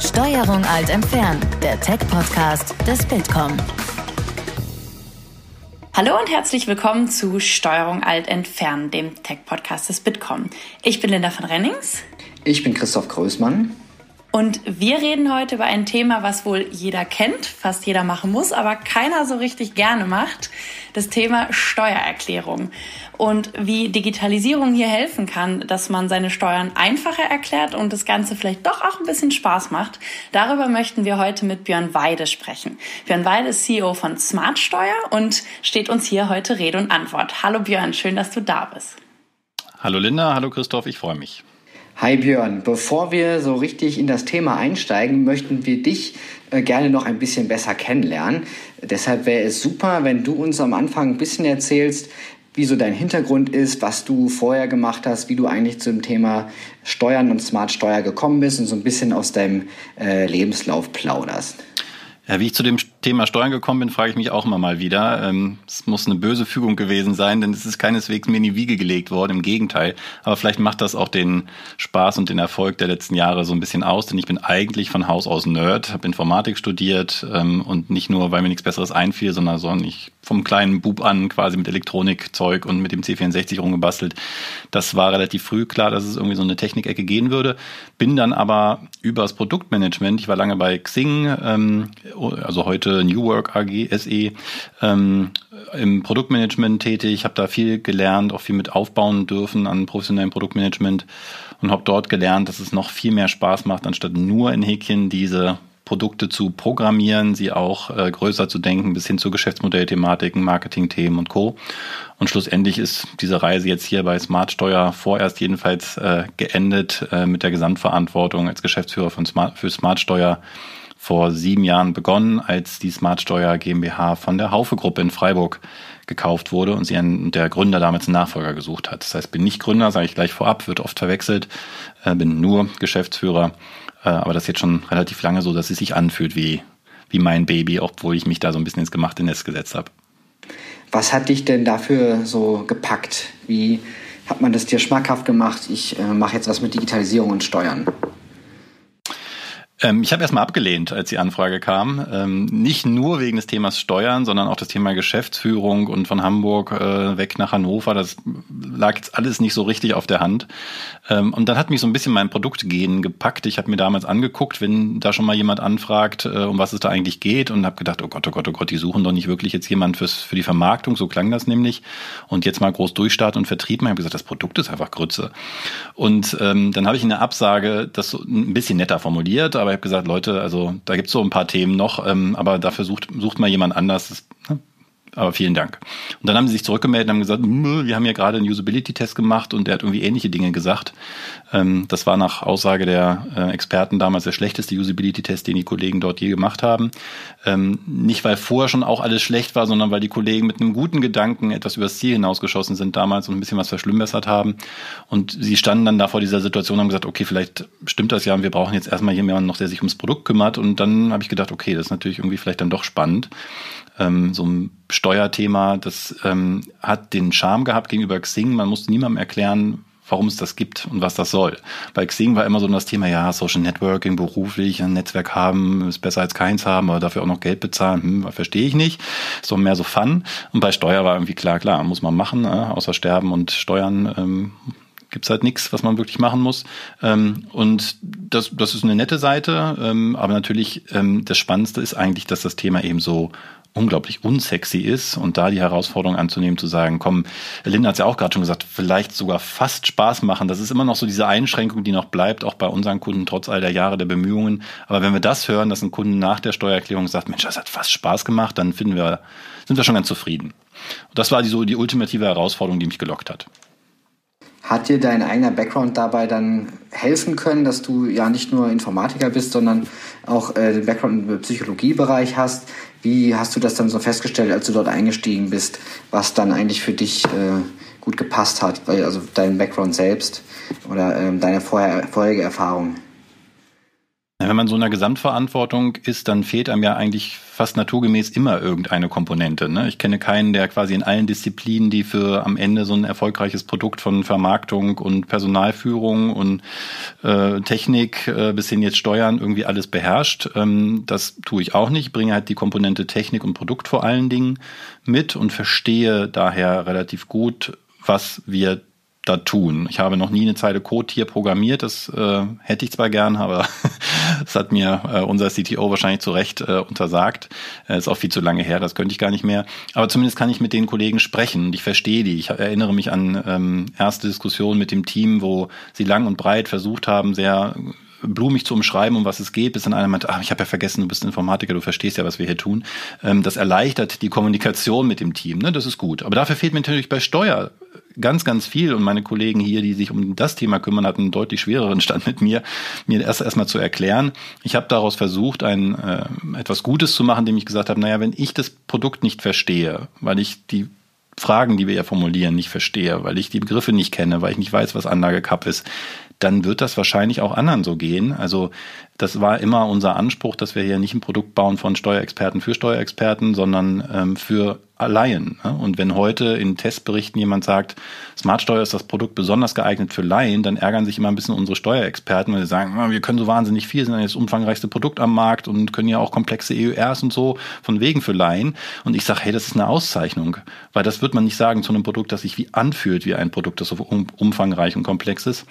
Steuerung alt entfernen, der Tech-Podcast des Bitkom. Hallo und herzlich willkommen zu Steuerung alt entfernen, dem Tech-Podcast des Bitkom. Ich bin Linda von Rennings. Ich bin Christoph Größmann. Und wir reden heute über ein Thema, was wohl jeder kennt, fast jeder machen muss, aber keiner so richtig gerne macht. Das Thema Steuererklärung. Und wie Digitalisierung hier helfen kann, dass man seine Steuern einfacher erklärt und das Ganze vielleicht doch auch ein bisschen Spaß macht. Darüber möchten wir heute mit Björn Weide sprechen. Björn Weide ist CEO von Smart Steuer und steht uns hier heute Rede und Antwort. Hallo Björn, schön, dass du da bist. Hallo Linda, hallo Christoph, ich freue mich. Hi Björn, bevor wir so richtig in das Thema einsteigen, möchten wir dich äh, gerne noch ein bisschen besser kennenlernen. Deshalb wäre es super, wenn du uns am Anfang ein bisschen erzählst, wie so dein Hintergrund ist, was du vorher gemacht hast, wie du eigentlich zum Thema Steuern und Smart Steuer gekommen bist und so ein bisschen aus deinem äh, Lebenslauf plauderst. Ja, wie ich zu dem Thema Steuern gekommen bin, frage ich mich auch immer mal wieder. Ähm, es muss eine böse Fügung gewesen sein, denn es ist keineswegs mir in die Wiege gelegt worden, im Gegenteil. Aber vielleicht macht das auch den Spaß und den Erfolg der letzten Jahre so ein bisschen aus, denn ich bin eigentlich von Haus aus Nerd, habe Informatik studiert ähm, und nicht nur, weil mir nichts Besseres einfiel, sondern, sondern ich vom kleinen Bub an quasi mit Elektronikzeug und mit dem C64 rumgebastelt. Das war relativ früh klar, dass es irgendwie so eine Technikecke gehen würde. Bin dann aber übers Produktmanagement, ich war lange bei Xing, ähm, also heute New Work AG SE, ähm, im Produktmanagement tätig, habe da viel gelernt, auch viel mit aufbauen dürfen an professionellem Produktmanagement und habe dort gelernt, dass es noch viel mehr Spaß macht, anstatt nur in Häkchen diese Produkte zu programmieren, sie auch äh, größer zu denken, bis hin zu Geschäftsmodellthematiken, Marketingthemen und Co. Und schlussendlich ist diese Reise jetzt hier bei Smart Steuer vorerst jedenfalls äh, geendet äh, mit der Gesamtverantwortung als Geschäftsführer von Smart, für Smart Steuer vor sieben Jahren begonnen, als die Smart Steuer GmbH von der Haufe Gruppe in Freiburg gekauft wurde und sie einen, der Gründer damals einen Nachfolger gesucht hat. Das heißt, bin nicht Gründer, sage ich gleich vorab, wird oft verwechselt, äh, bin nur Geschäftsführer äh, aber das ist jetzt schon relativ lange so, dass es sich anfühlt wie, wie mein Baby, obwohl ich mich da so ein bisschen ins gemachte Nest gesetzt habe. Was hat dich denn dafür so gepackt? Wie hat man das dir schmackhaft gemacht? Ich äh, mache jetzt was mit Digitalisierung und Steuern. Ähm, ich habe erstmal abgelehnt, als die Anfrage kam. Ähm, nicht nur wegen des Themas Steuern, sondern auch das Thema Geschäftsführung und von Hamburg äh, weg nach Hannover. Das lag jetzt alles nicht so richtig auf der Hand. Ähm, und dann hat mich so ein bisschen mein Produktgehen gepackt. Ich habe mir damals angeguckt, wenn da schon mal jemand anfragt, äh, um was es da eigentlich geht und habe gedacht, oh Gott, oh Gott, oh Gott, die suchen doch nicht wirklich jetzt jemand fürs, für die Vermarktung. So klang das nämlich. Und jetzt mal groß Durchstart und Vertrieb. Ich habe gesagt, das Produkt ist einfach Grütze. Und ähm, dann habe ich eine Absage das so ein bisschen netter formuliert, aber ich habe gesagt, Leute, also da gibt es so ein paar Themen noch, ähm, aber dafür sucht, sucht mal jemand anders. Das, ne? Aber vielen Dank. Und dann haben sie sich zurückgemeldet und haben gesagt, wir haben ja gerade einen Usability-Test gemacht und der hat irgendwie ähnliche Dinge gesagt. Ähm, das war nach Aussage der äh, Experten damals der schlechteste Usability-Test, den die Kollegen dort je gemacht haben. Ähm, nicht, weil vorher schon auch alles schlecht war, sondern weil die Kollegen mit einem guten Gedanken etwas übers Ziel hinausgeschossen sind damals und ein bisschen was verschlimmbessert haben. Und sie standen dann da vor dieser Situation und haben gesagt, okay, vielleicht stimmt das ja und wir brauchen jetzt erstmal jemanden noch, der sich ums Produkt kümmert. Und dann habe ich gedacht, okay, das ist natürlich irgendwie vielleicht dann doch spannend ähm, so ein Steuerthema, das ähm, hat den Charme gehabt gegenüber Xing. Man musste niemandem erklären, warum es das gibt und was das soll. Bei Xing war immer so das Thema, ja, Social Networking, beruflich, ein Netzwerk haben, ist besser als keins haben, aber dafür auch noch Geld bezahlen, hm, verstehe ich nicht. Ist doch mehr so Fun. Und bei Steuer war irgendwie klar, klar, muss man machen, äh, außer Sterben und Steuern ähm, gibt's halt nichts, was man wirklich machen muss. Ähm, und das, das ist eine nette Seite, ähm, aber natürlich ähm, das Spannendste ist eigentlich, dass das Thema eben so unglaublich unsexy ist und da die Herausforderung anzunehmen, zu sagen, komm, Linda hat es ja auch gerade schon gesagt, vielleicht sogar fast Spaß machen. Das ist immer noch so diese Einschränkung, die noch bleibt, auch bei unseren Kunden, trotz all der Jahre der Bemühungen. Aber wenn wir das hören, dass ein Kunde nach der Steuererklärung sagt, Mensch, das hat fast Spaß gemacht, dann finden wir, sind wir schon ganz zufrieden. Und das war die, so die ultimative Herausforderung, die mich gelockt hat. Hat dir dein eigener Background dabei dann helfen können, dass du ja nicht nur Informatiker bist, sondern auch äh, den Background im Psychologiebereich hast? Wie hast du das dann so festgestellt, als du dort eingestiegen bist, was dann eigentlich für dich äh, gut gepasst hat, also dein Background selbst oder ähm, deine vorher, vorherige Erfahrung? Wenn man so in der Gesamtverantwortung ist, dann fehlt einem ja eigentlich fast naturgemäß immer irgendeine Komponente. Ne? Ich kenne keinen, der quasi in allen Disziplinen, die für am Ende so ein erfolgreiches Produkt von Vermarktung und Personalführung und äh, Technik äh, bis hin jetzt Steuern irgendwie alles beherrscht. Ähm, das tue ich auch nicht. Ich bringe halt die Komponente Technik und Produkt vor allen Dingen mit und verstehe daher relativ gut, was wir da tun. Ich habe noch nie eine Zeile Code hier programmiert, das äh, hätte ich zwar gern, aber das hat mir äh, unser CTO wahrscheinlich zu Recht äh, untersagt. Äh, ist auch viel zu lange her, das könnte ich gar nicht mehr. Aber zumindest kann ich mit den Kollegen sprechen und ich verstehe die. Ich erinnere mich an ähm, erste Diskussionen mit dem Team, wo sie lang und breit versucht haben, sehr blumig zu umschreiben, um was es geht, bis dann einer meint, ach, ich habe ja vergessen, du bist Informatiker, du verstehst ja, was wir hier tun. Ähm, das erleichtert die Kommunikation mit dem Team, ne? das ist gut. Aber dafür fehlt mir natürlich bei Steuer ganz, ganz viel und meine Kollegen hier, die sich um das Thema kümmern, hatten einen deutlich schwereren Stand mit mir, mir erst erstmal zu erklären. Ich habe daraus versucht, ein äh, etwas Gutes zu machen, indem ich gesagt habe, naja, wenn ich das Produkt nicht verstehe, weil ich die Fragen, die wir ja formulieren, nicht verstehe, weil ich die Begriffe nicht kenne, weil ich nicht weiß, was Anlage-Cup ist, dann wird das wahrscheinlich auch anderen so gehen. Also das war immer unser Anspruch, dass wir hier nicht ein Produkt bauen von Steuerexperten für Steuerexperten, sondern ähm, für Laien. Ne? Und wenn heute in Testberichten jemand sagt, Smartsteuer ist das Produkt besonders geeignet für Laien, dann ärgern sich immer ein bisschen unsere Steuerexperten, weil sie sagen, wir können so wahnsinnig viel, sind das umfangreichste Produkt am Markt und können ja auch komplexe EURs und so von wegen für Laien. Und ich sage, hey, das ist eine Auszeichnung, weil das wird man nicht sagen zu einem Produkt, das sich wie anfühlt wie ein Produkt, das so umfangreich und komplex ist.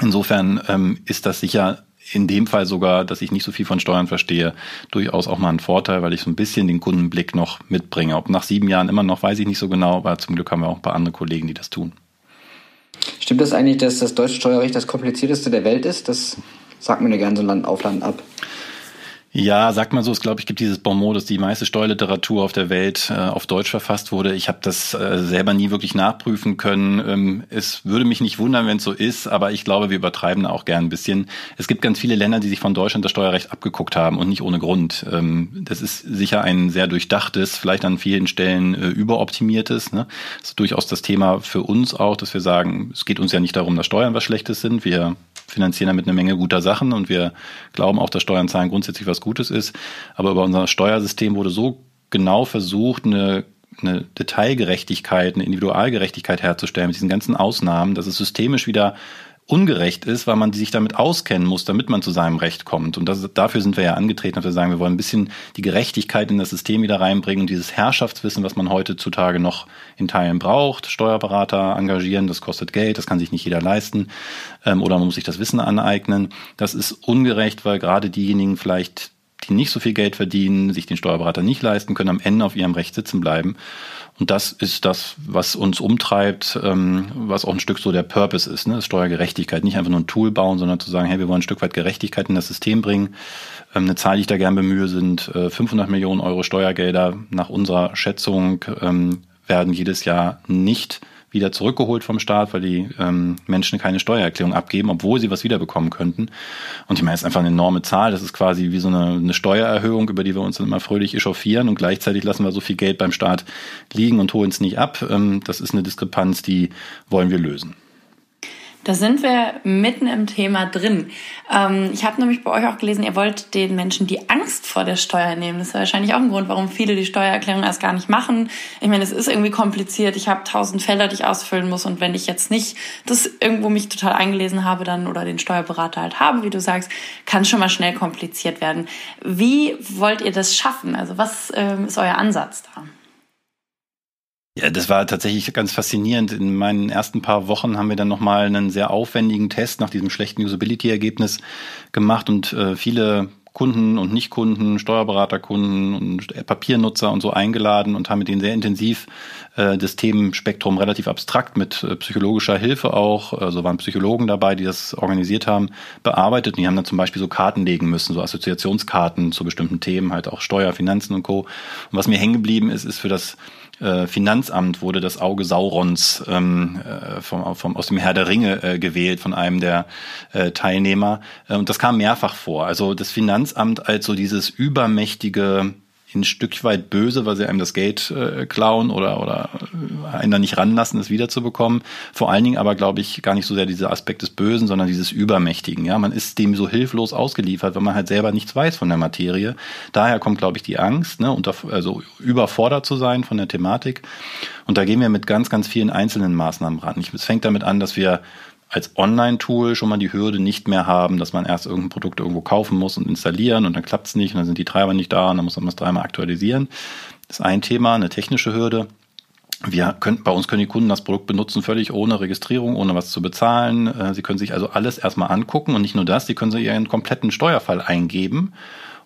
Insofern ähm, ist das sicher in dem Fall sogar, dass ich nicht so viel von Steuern verstehe, durchaus auch mal ein Vorteil, weil ich so ein bisschen den Kundenblick noch mitbringe. Ob nach sieben Jahren immer noch, weiß ich nicht so genau, aber zum Glück haben wir auch ein paar andere Kollegen, die das tun. Stimmt das eigentlich, dass das deutsche Steuerrecht das komplizierteste der Welt ist? Das sagt mir ja gerne so Land auf Land ab. Ja, sagt man so, es glaube ich gibt dieses Bonmot, dass die meiste Steuerliteratur auf der Welt äh, auf Deutsch verfasst wurde. Ich habe das äh, selber nie wirklich nachprüfen können. Ähm, es würde mich nicht wundern, wenn es so ist, aber ich glaube, wir übertreiben auch gern ein bisschen. Es gibt ganz viele Länder, die sich von Deutschland das Steuerrecht abgeguckt haben und nicht ohne Grund. Ähm, das ist sicher ein sehr durchdachtes, vielleicht an vielen Stellen äh, überoptimiertes. Ne? Das ist durchaus das Thema für uns auch, dass wir sagen, es geht uns ja nicht darum, dass Steuern was Schlechtes sind. Wir finanzieren damit eine Menge guter Sachen und wir glauben auch, dass Steuern zahlen grundsätzlich was Gutes ist. Aber über unser Steuersystem wurde so genau versucht, eine eine Detailgerechtigkeit, eine Individualgerechtigkeit herzustellen mit diesen ganzen Ausnahmen, dass es systemisch wieder ungerecht ist, weil man sich damit auskennen muss, damit man zu seinem Recht kommt. Und das, dafür sind wir ja angetreten, dass wir sagen, wir wollen ein bisschen die Gerechtigkeit in das System wieder reinbringen und dieses Herrschaftswissen, was man heutzutage noch in Teilen braucht. Steuerberater engagieren, das kostet Geld, das kann sich nicht jeder leisten. Ähm, oder man muss sich das Wissen aneignen. Das ist ungerecht, weil gerade diejenigen vielleicht die nicht so viel Geld verdienen, sich den Steuerberater nicht leisten können, am Ende auf ihrem Recht sitzen bleiben. Und das ist das, was uns umtreibt, ähm, was auch ein Stück so der Purpose ist, ne? Steuergerechtigkeit. Nicht einfach nur ein Tool bauen, sondern zu sagen, hey, wir wollen ein Stück weit Gerechtigkeit in das System bringen. Ähm, eine Zahl, die ich da gern bemühe, sind 500 äh, Millionen Euro Steuergelder. Nach unserer Schätzung ähm, werden jedes Jahr nicht wieder zurückgeholt vom Staat, weil die ähm, Menschen keine Steuererklärung abgeben, obwohl sie was wiederbekommen könnten. Und ich meine, es ist einfach eine enorme Zahl. Das ist quasi wie so eine, eine Steuererhöhung, über die wir uns dann immer fröhlich echauffieren und gleichzeitig lassen wir so viel Geld beim Staat liegen und holen es nicht ab. Ähm, das ist eine Diskrepanz, die wollen wir lösen. Da sind wir mitten im Thema drin. Ähm, ich habe nämlich bei euch auch gelesen, ihr wollt den Menschen die Angst vor der Steuer nehmen. Das ist wahrscheinlich auch ein Grund, warum viele die Steuererklärung erst gar nicht machen. Ich meine, es ist irgendwie kompliziert. Ich habe tausend Felder, die ich ausfüllen muss. Und wenn ich jetzt nicht das irgendwo mich total eingelesen habe dann oder den Steuerberater halt habe, wie du sagst, kann schon mal schnell kompliziert werden. Wie wollt ihr das schaffen? Also was ähm, ist euer Ansatz da? Ja, das war tatsächlich ganz faszinierend. In meinen ersten paar Wochen haben wir dann nochmal einen sehr aufwendigen Test nach diesem schlechten Usability-Ergebnis gemacht und äh, viele Kunden und Nichtkunden, Steuerberaterkunden und Papiernutzer und so eingeladen und haben mit denen sehr intensiv äh, das Themenspektrum relativ abstrakt mit äh, psychologischer Hilfe auch, also waren Psychologen dabei, die das organisiert haben, bearbeitet. Und die haben dann zum Beispiel so Karten legen müssen, so Assoziationskarten zu bestimmten Themen, halt auch Steuer, Finanzen und Co. Und was mir hängen geblieben ist, ist für das äh, Finanzamt wurde das Auge Saurons ähm, äh, vom, vom, aus dem Herr der Ringe äh, gewählt von einem der äh, Teilnehmer. Äh, und das kam mehrfach vor. Also das Finanzamt als so dieses übermächtige ein Stück weit böse, weil sie einem das Geld äh, klauen oder, oder einen da nicht ranlassen, es wiederzubekommen. Vor allen Dingen aber, glaube ich, gar nicht so sehr dieser Aspekt des Bösen, sondern dieses Übermächtigen. Ja, man ist dem so hilflos ausgeliefert, weil man halt selber nichts weiß von der Materie. Daher kommt, glaube ich, die Angst, ne, unter, also überfordert zu sein von der Thematik. Und da gehen wir mit ganz, ganz vielen einzelnen Maßnahmen ran. Es fängt damit an, dass wir als Online-Tool schon mal die Hürde nicht mehr haben, dass man erst irgendein Produkt irgendwo kaufen muss und installieren und dann klappt es nicht und dann sind die Treiber nicht da und dann muss man es dreimal aktualisieren. Das ist ein Thema, eine technische Hürde. Wir können, bei uns können die Kunden das Produkt benutzen, völlig ohne Registrierung, ohne was zu bezahlen. Äh, sie können sich also alles erstmal angucken und nicht nur das, sie können sich ihren kompletten Steuerfall eingeben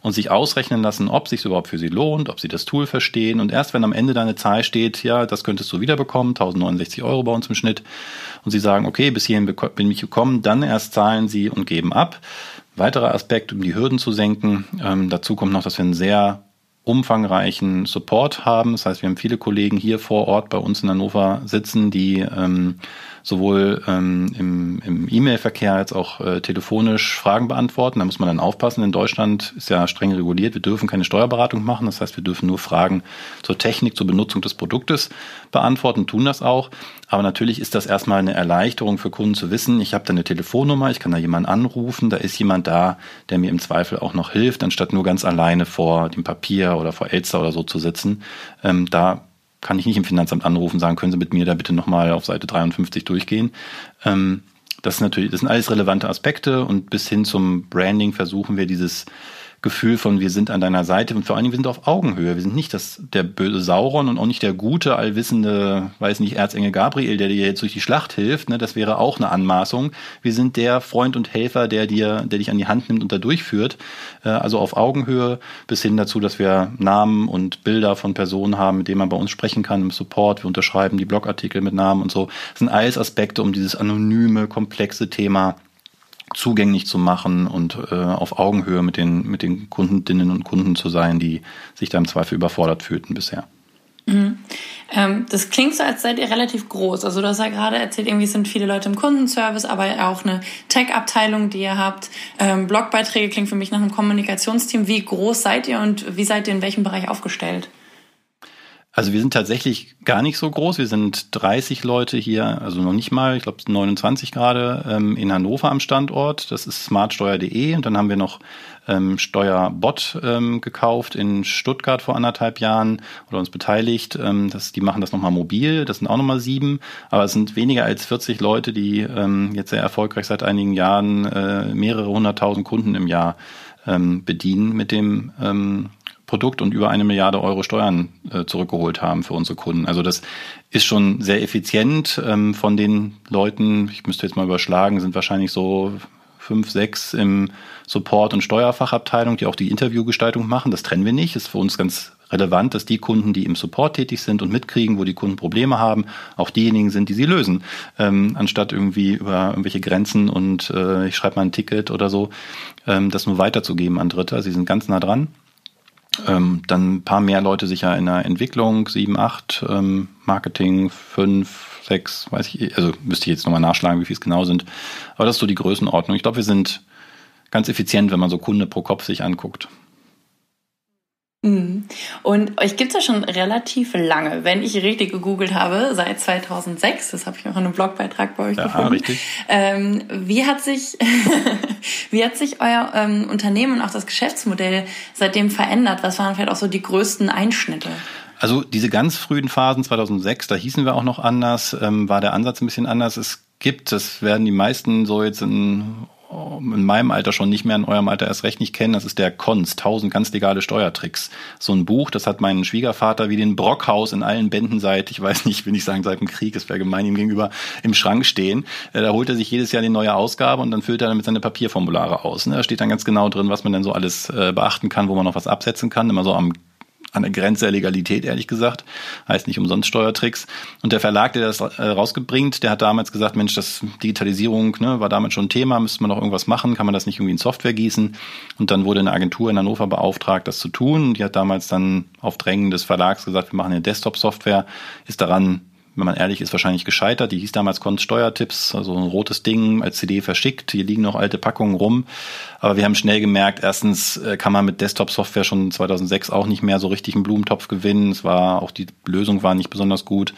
und sich ausrechnen lassen, ob sich überhaupt für sie lohnt, ob sie das Tool verstehen. Und erst wenn am Ende deine Zahl steht, ja, das könntest du wiederbekommen, 1069 Euro bei uns im Schnitt, und sie sagen, okay, bis hierhin bin ich gekommen, dann erst zahlen sie und geben ab. Weiterer Aspekt, um die Hürden zu senken. Ähm, dazu kommt noch, dass wir einen sehr umfangreichen Support haben. Das heißt, wir haben viele Kollegen hier vor Ort bei uns in Hannover sitzen, die ähm, sowohl ähm, im, im E-Mail-Verkehr als auch äh, telefonisch Fragen beantworten. Da muss man dann aufpassen. In Deutschland ist ja streng reguliert. Wir dürfen keine Steuerberatung machen. Das heißt, wir dürfen nur Fragen zur Technik, zur Benutzung des Produktes beantworten, tun das auch. Aber natürlich ist das erstmal eine Erleichterung für Kunden zu wissen, ich habe da eine Telefonnummer, ich kann da jemanden anrufen, da ist jemand da, der mir im Zweifel auch noch hilft, anstatt nur ganz alleine vor dem Papier oder vor Elster oder so zu sitzen. Ähm, da kann ich nicht im Finanzamt anrufen, sagen, können Sie mit mir da bitte nochmal auf Seite 53 durchgehen. Ähm, das, ist natürlich, das sind alles relevante Aspekte und bis hin zum Branding versuchen wir dieses Gefühl von, wir sind an deiner Seite und vor allen Dingen, wir sind auf Augenhöhe. Wir sind nicht das, der böse Sauron und auch nicht der gute, allwissende, weiß nicht, Erzengel Gabriel, der dir jetzt durch die Schlacht hilft. Ne? Das wäre auch eine Anmaßung. Wir sind der Freund und Helfer, der dir, der dich an die Hand nimmt und da durchführt. Äh, also auf Augenhöhe bis hin dazu, dass wir Namen und Bilder von Personen haben, mit denen man bei uns sprechen kann im Support. Wir unterschreiben die Blogartikel mit Namen und so. Das sind alles Aspekte, um dieses anonyme, komplexe Thema zugänglich zu machen und äh, auf Augenhöhe mit den, mit den Kundinnen und Kunden zu sein, die sich da im Zweifel überfordert fühlten bisher. Mhm. Ähm, das klingt so, als seid ihr relativ groß. Also du hast ja gerade erzählt, irgendwie sind viele Leute im Kundenservice, aber auch eine Tech-Abteilung, die ihr habt. Ähm, Blogbeiträge klingt für mich nach einem Kommunikationsteam. Wie groß seid ihr und wie seid ihr in welchem Bereich aufgestellt? Also wir sind tatsächlich gar nicht so groß. Wir sind 30 Leute hier, also noch nicht mal, ich glaube 29 gerade, ähm, in Hannover am Standort. Das ist smartsteuer.de und dann haben wir noch ähm, Steuerbot ähm, gekauft in Stuttgart vor anderthalb Jahren oder uns beteiligt. Ähm, das, die machen das nochmal mobil, das sind auch nochmal sieben, aber es sind weniger als 40 Leute, die ähm, jetzt sehr erfolgreich seit einigen Jahren äh, mehrere hunderttausend Kunden im Jahr ähm, bedienen mit dem ähm, Produkt und über eine Milliarde Euro Steuern äh, zurückgeholt haben für unsere Kunden. Also das ist schon sehr effizient. Ähm, von den Leuten, ich müsste jetzt mal überschlagen, sind wahrscheinlich so fünf, sechs im Support- und Steuerfachabteilung, die auch die Interviewgestaltung machen. Das trennen wir nicht. Ist für uns ganz relevant, dass die Kunden, die im Support tätig sind und mitkriegen, wo die Kunden Probleme haben, auch diejenigen sind, die sie lösen. Ähm, anstatt irgendwie über irgendwelche Grenzen und äh, ich schreibe mal ein Ticket oder so, ähm, das nur weiterzugeben an Dritte. Sie sind ganz nah dran. Ähm, dann ein paar mehr Leute sicher in der Entwicklung, sieben, acht, ähm, Marketing, fünf, sechs, weiß ich, also müsste ich jetzt nochmal nachschlagen, wie viel es genau sind. Aber das ist so die Größenordnung. Ich glaube, wir sind ganz effizient, wenn man so Kunde pro Kopf sich anguckt. Mhm. Und euch gibt es ja schon relativ lange, wenn ich richtig gegoogelt habe, seit 2006. Das habe ich auch in einem Blogbeitrag bei euch ja, gefunden. Richtig. Ähm, wie hat sich wie hat sich euer ähm, Unternehmen und auch das Geschäftsmodell seitdem verändert? Was waren vielleicht auch so die größten Einschnitte? Also diese ganz frühen Phasen 2006, da hießen wir auch noch anders, ähm, war der Ansatz ein bisschen anders. Es gibt, das werden die meisten so jetzt in in meinem Alter schon nicht mehr, in eurem Alter erst recht nicht kennen. Das ist der Konz, 1000 ganz legale Steuertricks. So ein Buch, das hat mein Schwiegervater wie den Brockhaus in allen Bänden seit, ich weiß nicht, will ich sagen, seit dem Krieg, es wäre gemein ihm gegenüber, im Schrank stehen. Äh, da holt er sich jedes Jahr die neue Ausgabe und dann füllt er damit seine Papierformulare aus. Ne? Da steht dann ganz genau drin, was man denn so alles äh, beachten kann, wo man noch was absetzen kann. Immer so am an der Grenze der Legalität, ehrlich gesagt. Heißt nicht umsonst Steuertricks. Und der Verlag, der das äh, rausgebringt, der hat damals gesagt, Mensch, das Digitalisierung ne, war damals schon Thema, müsste man noch irgendwas machen, kann man das nicht irgendwie in Software gießen? Und dann wurde eine Agentur in Hannover beauftragt, das zu tun. Die hat damals dann auf Drängen des Verlags gesagt, wir machen eine Desktop-Software, ist daran wenn man ehrlich ist, wahrscheinlich gescheitert. Die hieß damals Konst Steuertipps, also ein rotes Ding als CD verschickt. Hier liegen noch alte Packungen rum. Aber wir haben schnell gemerkt, erstens äh, kann man mit Desktop-Software schon 2006 auch nicht mehr so richtig einen Blumentopf gewinnen. Es war, auch die Lösung war nicht besonders gut.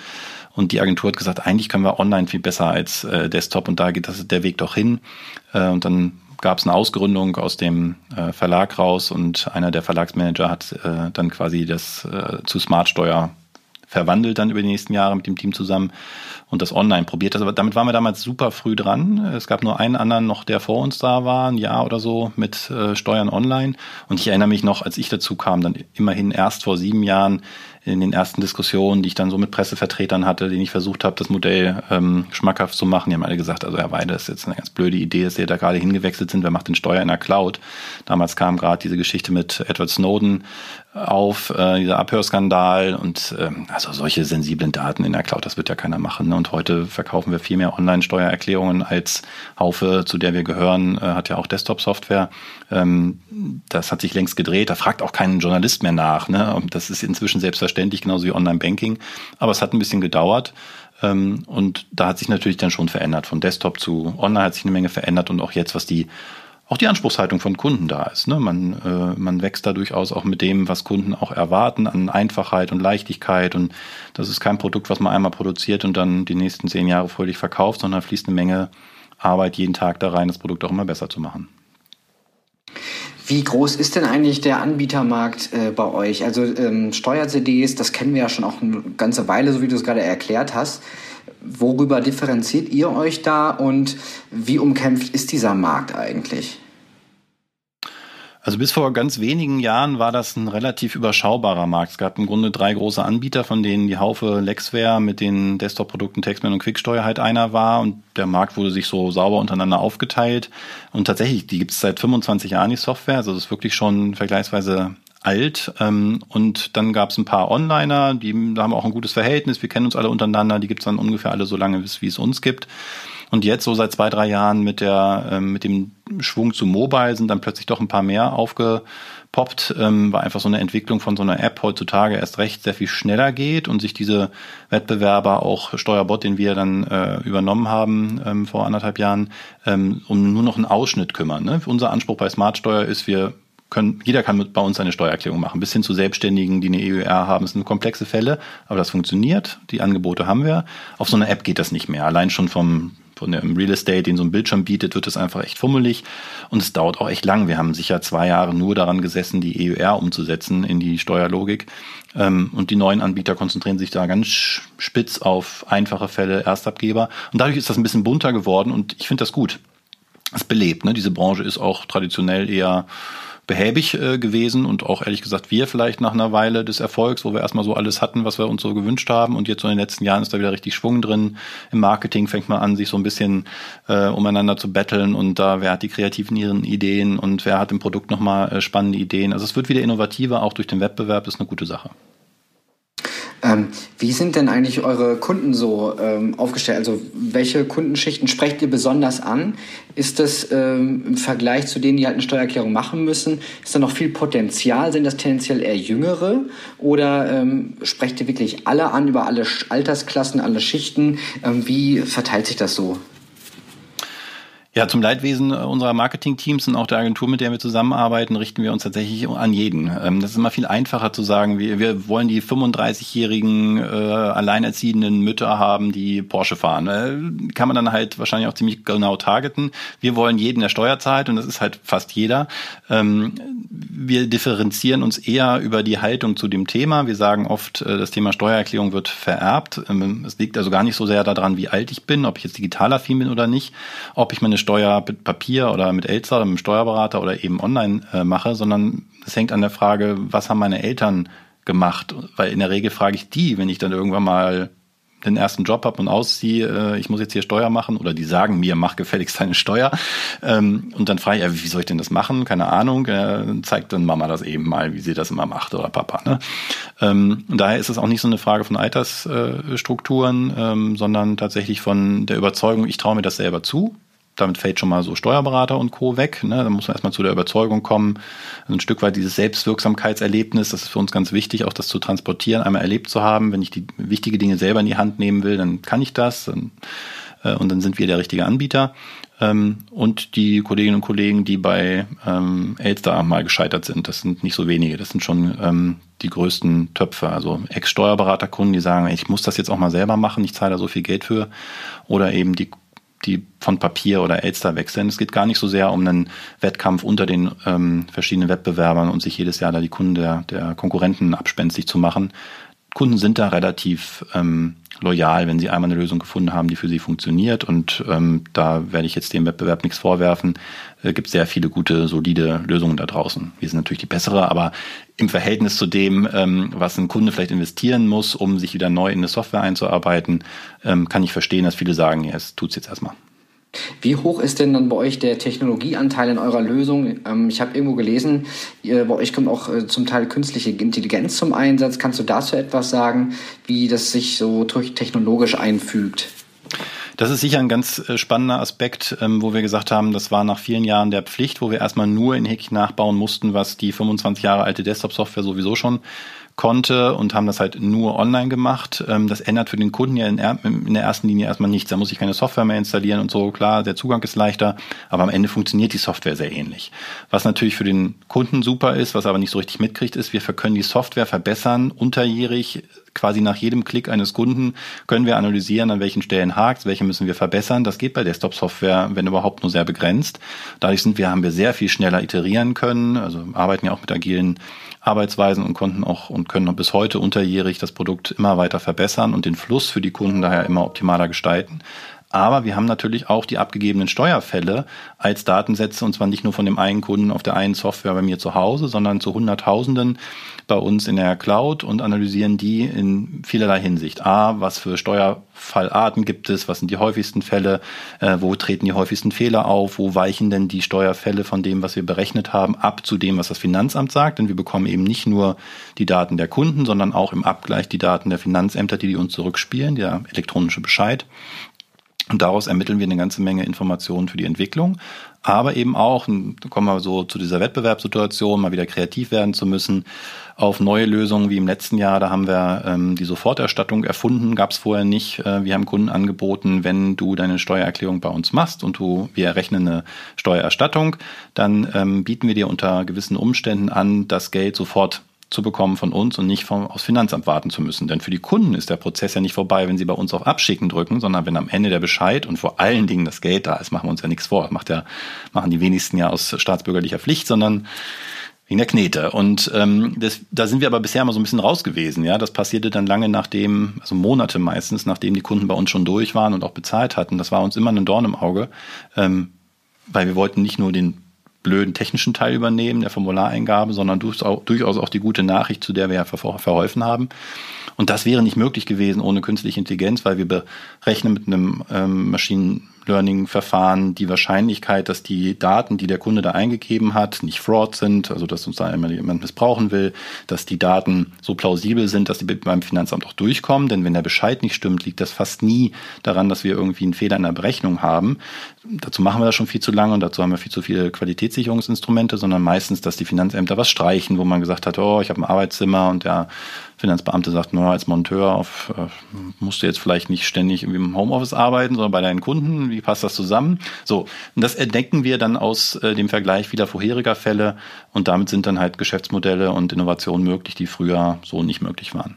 Und die Agentur hat gesagt, eigentlich können wir online viel besser als äh, Desktop und da geht das der Weg doch hin. Äh, und dann gab es eine Ausgründung aus dem äh, Verlag raus und einer der Verlagsmanager hat äh, dann quasi das äh, zu Smartsteuer verwandelt dann über die nächsten Jahre mit dem Team zusammen und das online probiert. Also damit waren wir damals super früh dran. Es gab nur einen anderen noch, der vor uns da war, ein Jahr oder so mit äh, Steuern online. Und ich erinnere mich noch, als ich dazu kam, dann immerhin erst vor sieben Jahren in den ersten Diskussionen, die ich dann so mit Pressevertretern hatte, denen ich versucht habe, das Modell ähm, schmackhaft zu machen. Die haben alle gesagt, also Herr Weide, das ist jetzt eine ganz blöde Idee, dass Sie da gerade hingewechselt sind, wer macht den Steuer in der Cloud? Damals kam gerade diese Geschichte mit Edward Snowden auf, äh, dieser Abhörskandal und ähm, also solche sensiblen Daten in der Cloud, das wird ja keiner machen. Ne? Und heute verkaufen wir viel mehr Online-Steuererklärungen als Haufe, zu der wir gehören, äh, hat ja auch Desktop-Software. Ähm, das hat sich längst gedreht, da fragt auch kein Journalist mehr nach. Ne? Das ist inzwischen selbstverständlich, genauso wie Online-Banking. Aber es hat ein bisschen gedauert. Ähm, und da hat sich natürlich dann schon verändert. Von Desktop zu Online hat sich eine Menge verändert und auch jetzt, was die auch die Anspruchshaltung von Kunden da ist. Ne? Man, äh, man wächst da durchaus auch mit dem, was Kunden auch erwarten, an Einfachheit und Leichtigkeit. Und das ist kein Produkt, was man einmal produziert und dann die nächsten zehn Jahre fröhlich verkauft, sondern fließt eine Menge Arbeit jeden Tag da rein, das Produkt auch immer besser zu machen. Wie groß ist denn eigentlich der Anbietermarkt äh, bei euch? Also ähm, Steuer-CDs, das kennen wir ja schon auch eine ganze Weile, so wie du es gerade erklärt hast. Worüber differenziert ihr euch da und wie umkämpft ist dieser Markt eigentlich? Also bis vor ganz wenigen Jahren war das ein relativ überschaubarer Markt. Es gab im Grunde drei große Anbieter, von denen die Haufe Lexware mit den Desktop-Produkten Textman und Quicksteuer halt einer war. Und der Markt wurde sich so sauber untereinander aufgeteilt. Und tatsächlich, die gibt es seit 25 Jahren, die Software. Also das ist wirklich schon vergleichsweise alt. Ähm, und dann gab es ein paar Onliner, die haben auch ein gutes Verhältnis. Wir kennen uns alle untereinander. Die gibt es dann ungefähr alle so lange, wie es uns gibt. Und jetzt so seit zwei, drei Jahren mit der ähm, mit dem Schwung zu Mobile sind dann plötzlich doch ein paar mehr aufgepoppt, ähm, weil einfach so eine Entwicklung von so einer App heutzutage erst recht sehr viel schneller geht und sich diese Wettbewerber auch Steuerbot, den wir dann äh, übernommen haben ähm, vor anderthalb Jahren, ähm, um nur noch einen Ausschnitt kümmern. Ne? Unser Anspruch bei Smartsteuer ist, wir können, jeder kann mit bei uns eine Steuererklärung machen, bis hin zu Selbstständigen, die eine EUR haben. Das sind komplexe Fälle, aber das funktioniert. Die Angebote haben wir. Auf so einer App geht das nicht mehr. Allein schon vom von dem Real Estate, den so ein Bildschirm bietet, wird es einfach echt fummelig und es dauert auch echt lang. Wir haben sicher zwei Jahre nur daran gesessen, die EUR umzusetzen in die Steuerlogik. Ähm, und die neuen Anbieter konzentrieren sich da ganz spitz auf einfache Fälle, Erstabgeber. Und dadurch ist das ein bisschen bunter geworden und ich finde das gut. Es belebt. Ne? Diese Branche ist auch traditionell eher behäbig äh, gewesen und auch ehrlich gesagt wir vielleicht nach einer Weile des Erfolgs, wo wir erstmal so alles hatten, was wir uns so gewünscht haben und jetzt so in den letzten Jahren ist da wieder richtig Schwung drin. Im Marketing fängt man an, sich so ein bisschen äh, umeinander zu betteln und da wer hat die kreativen ihren Ideen und wer hat im Produkt nochmal äh, spannende Ideen. Also es wird wieder innovativer, auch durch den Wettbewerb, ist eine gute Sache. Ähm, wie sind denn eigentlich eure Kunden so ähm, aufgestellt? Also welche Kundenschichten sprecht ihr besonders an? Ist das ähm, im Vergleich zu denen, die halt eine Steuererklärung machen müssen, ist da noch viel Potenzial? Sind das tendenziell eher Jüngere? Oder ähm, sprecht ihr wirklich alle an, über alle Altersklassen, alle Schichten? Ähm, wie verteilt sich das so? Ja, zum Leidwesen unserer Marketingteams und auch der Agentur, mit der wir zusammenarbeiten, richten wir uns tatsächlich an jeden. Ähm, das ist immer viel einfacher zu sagen, wir, wir wollen die 35-jährigen äh, alleinerziehenden Mütter haben, die Porsche fahren. Äh, kann man dann halt wahrscheinlich auch ziemlich genau targeten. Wir wollen jeden, der Steuer zahlt und das ist halt fast jeder. Ähm, wir differenzieren uns eher über die Haltung zu dem Thema. Wir sagen oft, äh, das Thema Steuererklärung wird vererbt. Ähm, es liegt also gar nicht so sehr daran, wie alt ich bin, ob ich jetzt digital affin bin oder nicht, ob ich meine Steuer mit Papier oder mit Elster oder mit dem Steuerberater oder eben online äh, mache, sondern es hängt an der Frage, was haben meine Eltern gemacht? Weil in der Regel frage ich die, wenn ich dann irgendwann mal den ersten Job habe und ausziehe, äh, ich muss jetzt hier Steuer machen oder die sagen mir, mach gefälligst deine Steuer. Ähm, und dann frage ich, ja, wie soll ich denn das machen? Keine Ahnung. Äh, zeigt dann Mama das eben mal, wie sie das immer macht oder Papa. Ne? Ähm, und daher ist es auch nicht so eine Frage von Altersstrukturen, ähm, sondern tatsächlich von der Überzeugung, ich traue mir das selber zu damit fällt schon mal so Steuerberater und Co. weg. Ne? Da muss man erstmal zu der Überzeugung kommen. Ein Stück weit dieses Selbstwirksamkeitserlebnis, das ist für uns ganz wichtig, auch das zu transportieren, einmal erlebt zu haben. Wenn ich die wichtige Dinge selber in die Hand nehmen will, dann kann ich das. Dann, äh, und dann sind wir der richtige Anbieter. Ähm, und die Kolleginnen und Kollegen, die bei ähm, Elster mal gescheitert sind. Das sind nicht so wenige, das sind schon ähm, die größten Töpfe. Also Ex-Steuerberaterkunden, die sagen, ich muss das jetzt auch mal selber machen, ich zahle da so viel Geld für. Oder eben die die von Papier oder Elster wechseln. Es geht gar nicht so sehr um einen Wettkampf unter den ähm, verschiedenen Wettbewerbern und sich jedes Jahr da die Kunden der, der Konkurrenten abspenstig zu machen, Kunden sind da relativ ähm, loyal, wenn sie einmal eine Lösung gefunden haben, die für sie funktioniert. Und ähm, da werde ich jetzt dem Wettbewerb nichts vorwerfen. Es äh, gibt sehr viele gute, solide Lösungen da draußen. Wir sind natürlich die bessere, aber im Verhältnis zu dem, ähm, was ein Kunde vielleicht investieren muss, um sich wieder neu in eine Software einzuarbeiten, ähm, kann ich verstehen, dass viele sagen, ja, es tut's jetzt erstmal. Wie hoch ist denn dann bei euch der Technologieanteil in eurer Lösung? Ähm, ich habe irgendwo gelesen, bei euch kommt auch äh, zum Teil künstliche Intelligenz zum Einsatz. Kannst du dazu etwas sagen, wie das sich so technologisch einfügt? Das ist sicher ein ganz äh, spannender Aspekt, ähm, wo wir gesagt haben, das war nach vielen Jahren der Pflicht, wo wir erstmal nur in Häkchen nachbauen mussten, was die 25 Jahre alte Desktop-Software sowieso schon konnte und haben das halt nur online gemacht. Ähm, das ändert für den Kunden ja in, der ersten Linie erstmal nichts. Da muss ich keine Software mehr installieren und so. Klar, der Zugang ist leichter, aber am Ende funktioniert die Software sehr ähnlich. Was natürlich für den Kunden super ist, was er aber nicht so richtig mitkriegt, ist, wir können die Software verbessern, unterjährig, quasi nach jedem Klick eines Kunden können wir analysieren, an welchen Stellen hakt, welche müssen wir verbessern. Das geht bei Desktop-Software, wenn überhaupt, nur sehr begrenzt. Dadurch sind wir, haben wir sehr viel schneller iterieren können, also arbeiten ja auch mit agilen Arbeitsweisen und konnten auch und können bis heute unterjährig das Produkt immer weiter verbessern und den Fluss für die Kunden daher immer optimaler gestalten. Aber wir haben natürlich auch die abgegebenen Steuerfälle als Datensätze und zwar nicht nur von dem einen Kunden auf der einen Software bei mir zu Hause, sondern zu Hunderttausenden bei uns in der Cloud und analysieren die in vielerlei Hinsicht. A, was für Steuerfallarten gibt es, was sind die häufigsten Fälle, äh, wo treten die häufigsten Fehler auf, wo weichen denn die Steuerfälle von dem, was wir berechnet haben, ab zu dem, was das Finanzamt sagt. Denn wir bekommen eben nicht nur die Daten der Kunden, sondern auch im Abgleich die Daten der Finanzämter, die die uns zurückspielen, der elektronische Bescheid. Und daraus ermitteln wir eine ganze Menge Informationen für die Entwicklung, aber eben auch, da kommen wir so zu dieser Wettbewerbssituation, mal wieder kreativ werden zu müssen, auf neue Lösungen wie im letzten Jahr. Da haben wir ähm, die Soforterstattung erfunden, gab es vorher nicht. Äh, wir haben Kunden angeboten, wenn du deine Steuererklärung bei uns machst und du, wir errechnen eine Steuererstattung, dann ähm, bieten wir dir unter gewissen Umständen an, das Geld sofort zu bekommen von uns und nicht vom, aus Finanzamt warten zu müssen. Denn für die Kunden ist der Prozess ja nicht vorbei, wenn sie bei uns auf Abschicken drücken, sondern wenn am Ende der Bescheid und vor allen Dingen das Geld da ist, machen wir uns ja nichts vor. Macht ja, machen die wenigsten ja aus staatsbürgerlicher Pflicht, sondern wegen der Knete. Und ähm, das, da sind wir aber bisher immer so ein bisschen raus gewesen. Ja, das passierte dann lange nachdem, also Monate meistens, nachdem die Kunden bei uns schon durch waren und auch bezahlt hatten. Das war uns immer ein Dorn im Auge, ähm, weil wir wollten nicht nur den blöden technischen Teil übernehmen, der Formulareingabe, sondern durchaus auch die gute Nachricht, zu der wir ja verholfen haben. Und das wäre nicht möglich gewesen ohne künstliche Intelligenz, weil wir berechnen mit einem ähm, Maschinen Learning-Verfahren die Wahrscheinlichkeit, dass die Daten, die der Kunde da eingegeben hat, nicht Fraud sind, also dass uns da immer jemand missbrauchen will, dass die Daten so plausibel sind, dass die beim Finanzamt auch durchkommen. Denn wenn der Bescheid nicht stimmt, liegt das fast nie daran, dass wir irgendwie einen Fehler in der Berechnung haben. Dazu machen wir das schon viel zu lange und dazu haben wir viel zu viele Qualitätssicherungsinstrumente, sondern meistens, dass die Finanzämter was streichen, wo man gesagt hat, oh, ich habe ein Arbeitszimmer und der Finanzbeamte sagt, naja, als Monteur auf, äh, musst du jetzt vielleicht nicht ständig irgendwie im Homeoffice arbeiten, sondern bei deinen Kunden. Wie passt das zusammen? So, und das entdecken wir dann aus äh, dem Vergleich wieder vorheriger Fälle und damit sind dann halt Geschäftsmodelle und Innovationen möglich, die früher so nicht möglich waren.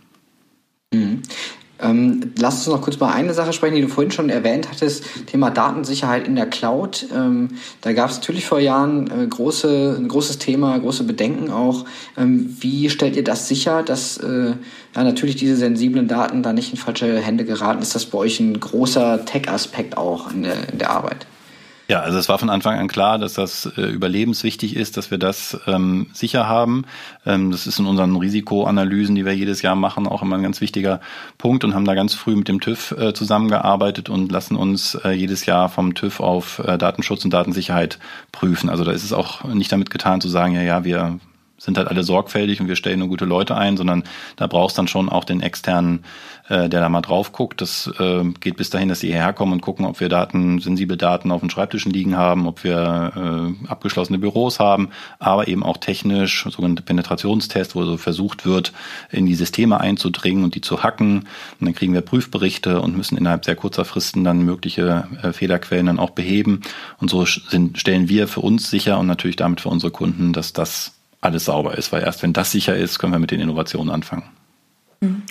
Ähm, lass uns noch kurz mal eine Sache sprechen, die du vorhin schon erwähnt hattest, Thema Datensicherheit in der Cloud. Ähm, da gab es natürlich vor Jahren äh, große, ein großes Thema, große Bedenken auch. Ähm, wie stellt ihr das sicher, dass äh, ja, natürlich diese sensiblen Daten da nicht in falsche Hände geraten? Ist das bei euch ein großer Tech-Aspekt auch in der, in der Arbeit? Ja, also es war von Anfang an klar, dass das äh, überlebenswichtig ist, dass wir das ähm, sicher haben. Ähm, das ist in unseren Risikoanalysen, die wir jedes Jahr machen, auch immer ein ganz wichtiger Punkt und haben da ganz früh mit dem TÜV äh, zusammengearbeitet und lassen uns äh, jedes Jahr vom TÜV auf äh, Datenschutz und Datensicherheit prüfen. Also da ist es auch nicht damit getan zu sagen, ja, ja, wir sind halt alle sorgfältig und wir stellen nur gute Leute ein, sondern da brauchst dann schon auch den externen, äh, der da mal drauf guckt. Das äh, geht bis dahin, dass die hierher kommen und gucken, ob wir Daten, sensible Daten auf den Schreibtischen liegen haben, ob wir äh, abgeschlossene Büros haben, aber eben auch technisch, sogenannte Penetrationstests, wo so versucht wird, in die Systeme einzudringen und die zu hacken. Und dann kriegen wir Prüfberichte und müssen innerhalb sehr kurzer Fristen dann mögliche äh, Fehlerquellen dann auch beheben. Und so sind, stellen wir für uns sicher und natürlich damit für unsere Kunden, dass das alles sauber ist, weil erst wenn das sicher ist, können wir mit den Innovationen anfangen. Mhm.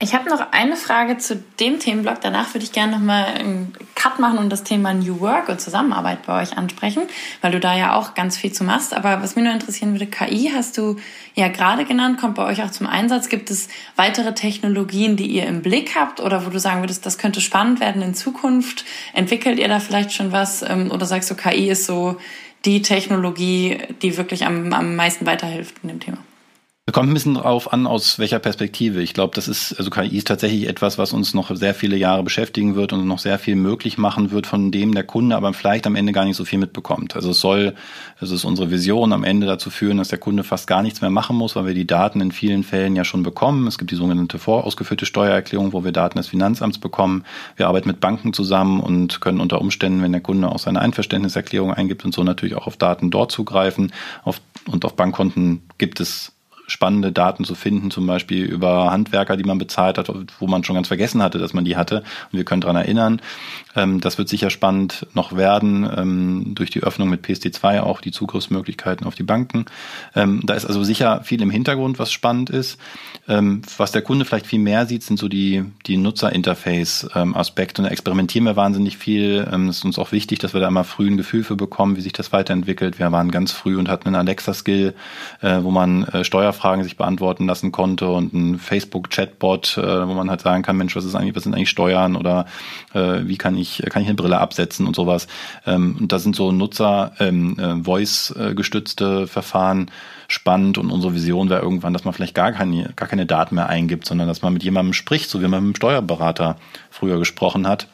Ich habe noch eine Frage zu dem Themenblock. Danach würde ich gerne nochmal einen Cut machen und das Thema New Work und Zusammenarbeit bei euch ansprechen, weil du da ja auch ganz viel zu machst. Aber was mich nur interessieren würde, KI hast du ja gerade genannt, kommt bei euch auch zum Einsatz. Gibt es weitere Technologien, die ihr im Blick habt oder wo du sagen würdest, das könnte spannend werden in Zukunft? Entwickelt ihr da vielleicht schon was ähm, oder sagst du, KI ist so die Technologie, die wirklich am, am meisten weiterhilft in dem Thema? Kommt ein bisschen drauf an, aus welcher Perspektive. Ich glaube, das ist, also KI ist tatsächlich etwas, was uns noch sehr viele Jahre beschäftigen wird und noch sehr viel möglich machen wird, von dem der Kunde aber vielleicht am Ende gar nicht so viel mitbekommt. Also es soll, es ist unsere Vision am Ende dazu führen, dass der Kunde fast gar nichts mehr machen muss, weil wir die Daten in vielen Fällen ja schon bekommen. Es gibt die sogenannte vorausgeführte Steuererklärung, wo wir Daten des Finanzamts bekommen. Wir arbeiten mit Banken zusammen und können unter Umständen, wenn der Kunde auch seine Einverständniserklärung eingibt und so natürlich auch auf Daten dort zugreifen. Auf, und auf Bankkonten gibt es spannende Daten zu finden, zum Beispiel über Handwerker, die man bezahlt hat, wo man schon ganz vergessen hatte, dass man die hatte. Und wir können daran erinnern. Ähm, das wird sicher spannend noch werden, ähm, durch die Öffnung mit PSD2 auch die Zugriffsmöglichkeiten auf die Banken. Ähm, da ist also sicher viel im Hintergrund, was spannend ist. was der Kunde vielleicht viel mehr sieht, sind so die, die Nutzerinterface-Aspekte. Und da experimentieren wir wahnsinnig viel. Es ist uns auch wichtig, dass wir da immer früh ein Gefühl für bekommen, wie sich das weiterentwickelt. Wir waren ganz früh und hatten einen Alexa-Skill, äh, wo man äh, Steuer Fragen sich beantworten lassen konnte und ein Facebook-Chatbot, äh, wo man halt sagen kann, Mensch, was ist eigentlich, was sind eigentlich Steuern oder äh, wie kann ich, kann ich eine Brille absetzen und sowas. Ähm, und da sind so Nutzer ähm, äh, Verfahren spannend und unsere Vision wäre irgendwann, dass man vielleicht gar keine, gar keine Daten mehr eingibt, sondern dass man mit jemandem spricht, so wie man mit einem Steuerberater früher gesprochen hat.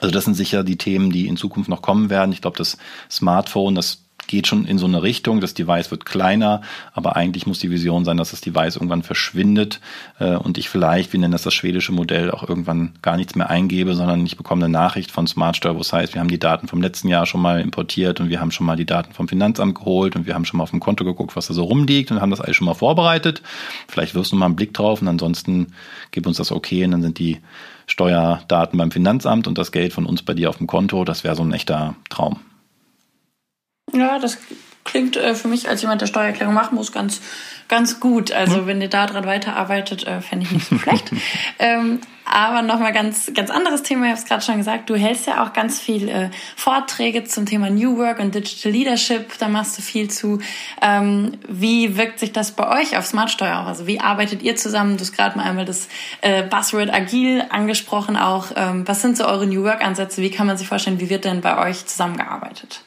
Also das sind sicher die Themen, die in Zukunft noch kommen werden. Ich glaube, das Smartphone, das geht schon in so eine Richtung, das Device wird kleiner, aber eigentlich muss die Vision sein, dass das Device irgendwann verschwindet äh, und ich vielleicht, wir nennen das das schwedische Modell, auch irgendwann gar nichts mehr eingebe, sondern ich bekomme eine Nachricht von SmartSteuer, wo es heißt, wir haben die Daten vom letzten Jahr schon mal importiert und wir haben schon mal die Daten vom Finanzamt geholt und wir haben schon mal auf dem Konto geguckt, was da so rumliegt und haben das alles schon mal vorbereitet. Vielleicht wirfst du mal einen Blick drauf und ansonsten gib uns das okay und dann sind die Steuerdaten beim Finanzamt und das Geld von uns bei dir auf dem Konto. Das wäre so ein echter Traum. Ja, das klingt äh, für mich als jemand, der Steuererklärung machen muss, ganz, ganz gut. Also mhm. wenn ihr da dran weiterarbeitet, äh, fände ich nicht so schlecht. ähm, aber nochmal ganz, ganz anderes Thema, ich habe es gerade schon gesagt, du hältst ja auch ganz viel äh, Vorträge zum Thema New Work und Digital Leadership, da machst du viel zu. Ähm, wie wirkt sich das bei euch auf Smartsteuer auch? Also wie arbeitet ihr zusammen? Du hast gerade mal einmal das äh, Buzzword agil angesprochen auch. Ähm, was sind so eure New Work-Ansätze? Wie kann man sich vorstellen, wie wird denn bei euch zusammengearbeitet?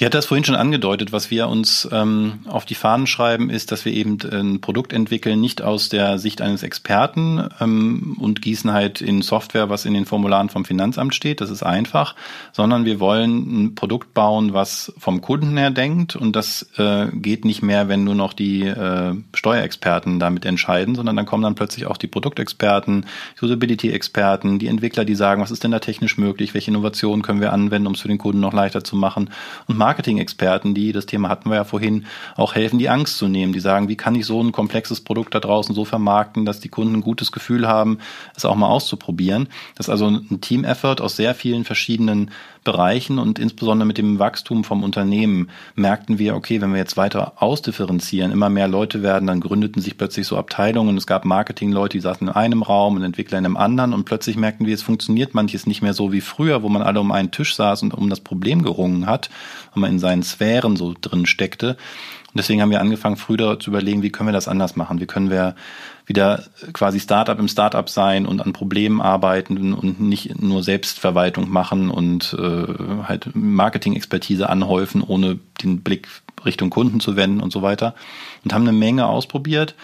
Ich hatte das vorhin schon angedeutet, was wir uns ähm, auf die Fahnen schreiben, ist, dass wir eben ein Produkt entwickeln, nicht aus der Sicht eines Experten ähm, und gießen halt in Software, was in den Formularen vom Finanzamt steht, das ist einfach, sondern wir wollen ein Produkt bauen, was vom Kunden her denkt. Und das äh, geht nicht mehr, wenn nur noch die äh, Steuerexperten damit entscheiden, sondern dann kommen dann plötzlich auch die Produktexperten, Usability-Experten, die Entwickler, die sagen, was ist denn da technisch möglich, welche Innovationen können wir anwenden, um es für den Kunden noch leichter zu machen? Und Marketing-Experten, die, das Thema hatten wir ja vorhin, auch helfen, die Angst zu nehmen. Die sagen, wie kann ich so ein komplexes Produkt da draußen so vermarkten, dass die Kunden ein gutes Gefühl haben, es auch mal auszuprobieren. Das ist also ein Team-Effort aus sehr vielen verschiedenen Bereichen und insbesondere mit dem Wachstum vom Unternehmen merkten wir, okay, wenn wir jetzt weiter ausdifferenzieren, immer mehr Leute werden, dann gründeten sich plötzlich so Abteilungen. Es gab Marketing-Leute, die saßen in einem Raum und Entwickler in einem anderen und plötzlich merkten wir, es funktioniert manches nicht mehr so wie früher, wo man alle um einen Tisch saß und um das Problem gerungen hat, weil man in seinen Sphären so drin steckte. Und deswegen haben wir angefangen, früher zu überlegen, wie können wir das anders machen? Wie können wir wieder quasi Startup im Startup sein und an Problemen arbeiten und nicht nur Selbstverwaltung machen und äh, halt Marketing-Expertise anhäufen, ohne den Blick Richtung Kunden zu wenden und so weiter. Und haben eine Menge ausprobiert.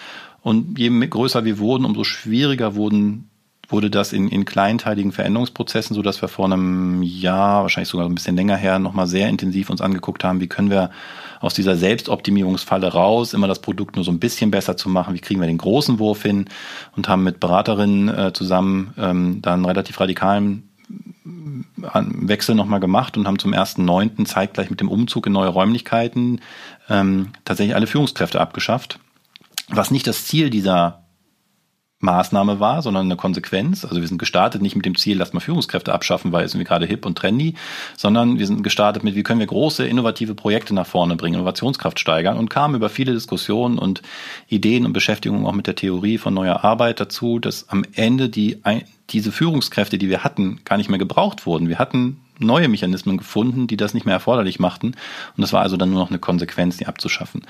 Und je größer wir wurden, umso schwieriger wurden wurde das in, in kleinteiligen Veränderungsprozessen, so dass wir vor einem Jahr, wahrscheinlich sogar ein bisschen länger her, nochmal sehr intensiv uns angeguckt haben, wie können wir aus dieser Selbstoptimierungsfalle raus, immer das Produkt nur so ein bisschen besser zu machen, wie kriegen wir den großen Wurf hin und haben mit Beraterinnen äh, zusammen ähm, dann relativ radikalen äh, Wechsel nochmal gemacht und haben zum 1.9. zeitgleich mit dem Umzug in neue Räumlichkeiten ähm, tatsächlich alle Führungskräfte abgeschafft. Was nicht das Ziel dieser Maßnahme war, sondern eine Konsequenz. Also wir sind gestartet nicht mit dem Ziel, lass mal Führungskräfte abschaffen, weil es irgendwie gerade hip und trendy, sondern wir sind gestartet mit, wie können wir große innovative Projekte nach vorne bringen, Innovationskraft steigern und kamen über viele Diskussionen und Ideen und Beschäftigung auch mit der Theorie von neuer Arbeit dazu, dass am Ende die, diese Führungskräfte, die wir hatten, gar nicht mehr gebraucht wurden. Wir hatten neue Mechanismen gefunden, die das nicht mehr erforderlich machten. Und das war also dann nur noch eine Konsequenz, die abzuschaffen.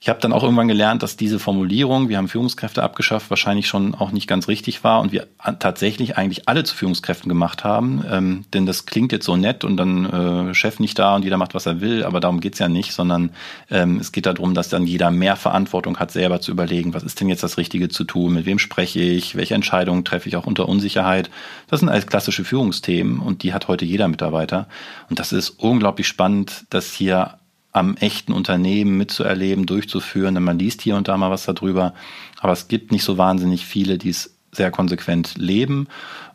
Ich habe dann auch irgendwann gelernt, dass diese Formulierung, wir haben Führungskräfte abgeschafft, wahrscheinlich schon auch nicht ganz richtig war und wir tatsächlich eigentlich alle zu Führungskräften gemacht haben. Ähm, denn das klingt jetzt so nett und dann äh, Chef nicht da und jeder macht, was er will, aber darum geht's ja nicht, sondern ähm, es geht darum, dass dann jeder mehr Verantwortung hat, selber zu überlegen, was ist denn jetzt das Richtige zu tun, mit wem spreche ich, welche Entscheidungen treffe ich auch unter Unsicherheit. Das sind alles klassische Führungsthemen und die hat heute jeder Mitarbeiter. Und das ist unglaublich spannend, dass hier am echten Unternehmen mitzuerleben, durchzuführen. Denn man liest hier und da mal was darüber. Aber es gibt nicht so wahnsinnig viele, die es sehr konsequent leben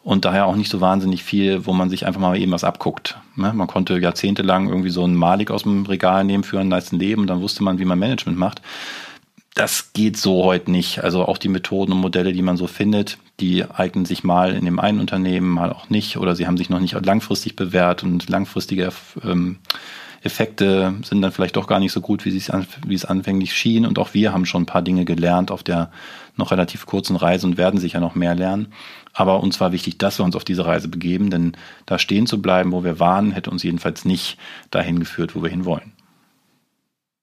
und daher auch nicht so wahnsinnig viel, wo man sich einfach mal eben was abguckt. Ne? Man konnte jahrzehntelang irgendwie so einen Malik aus dem Regal nehmen für ein nice Leben dann wusste man, wie man Management macht. Das geht so heute nicht. Also auch die Methoden und Modelle, die man so findet, die eignen sich mal in dem einen Unternehmen, mal auch nicht oder sie haben sich noch nicht langfristig bewährt und langfristige ähm, Effekte sind dann vielleicht doch gar nicht so gut, wie, wie es anfänglich schien. Und auch wir haben schon ein paar Dinge gelernt auf der noch relativ kurzen Reise und werden sicher noch mehr lernen. Aber uns war wichtig, dass wir uns auf diese Reise begeben, denn da stehen zu bleiben, wo wir waren, hätte uns jedenfalls nicht dahin geführt, wo wir hinwollen.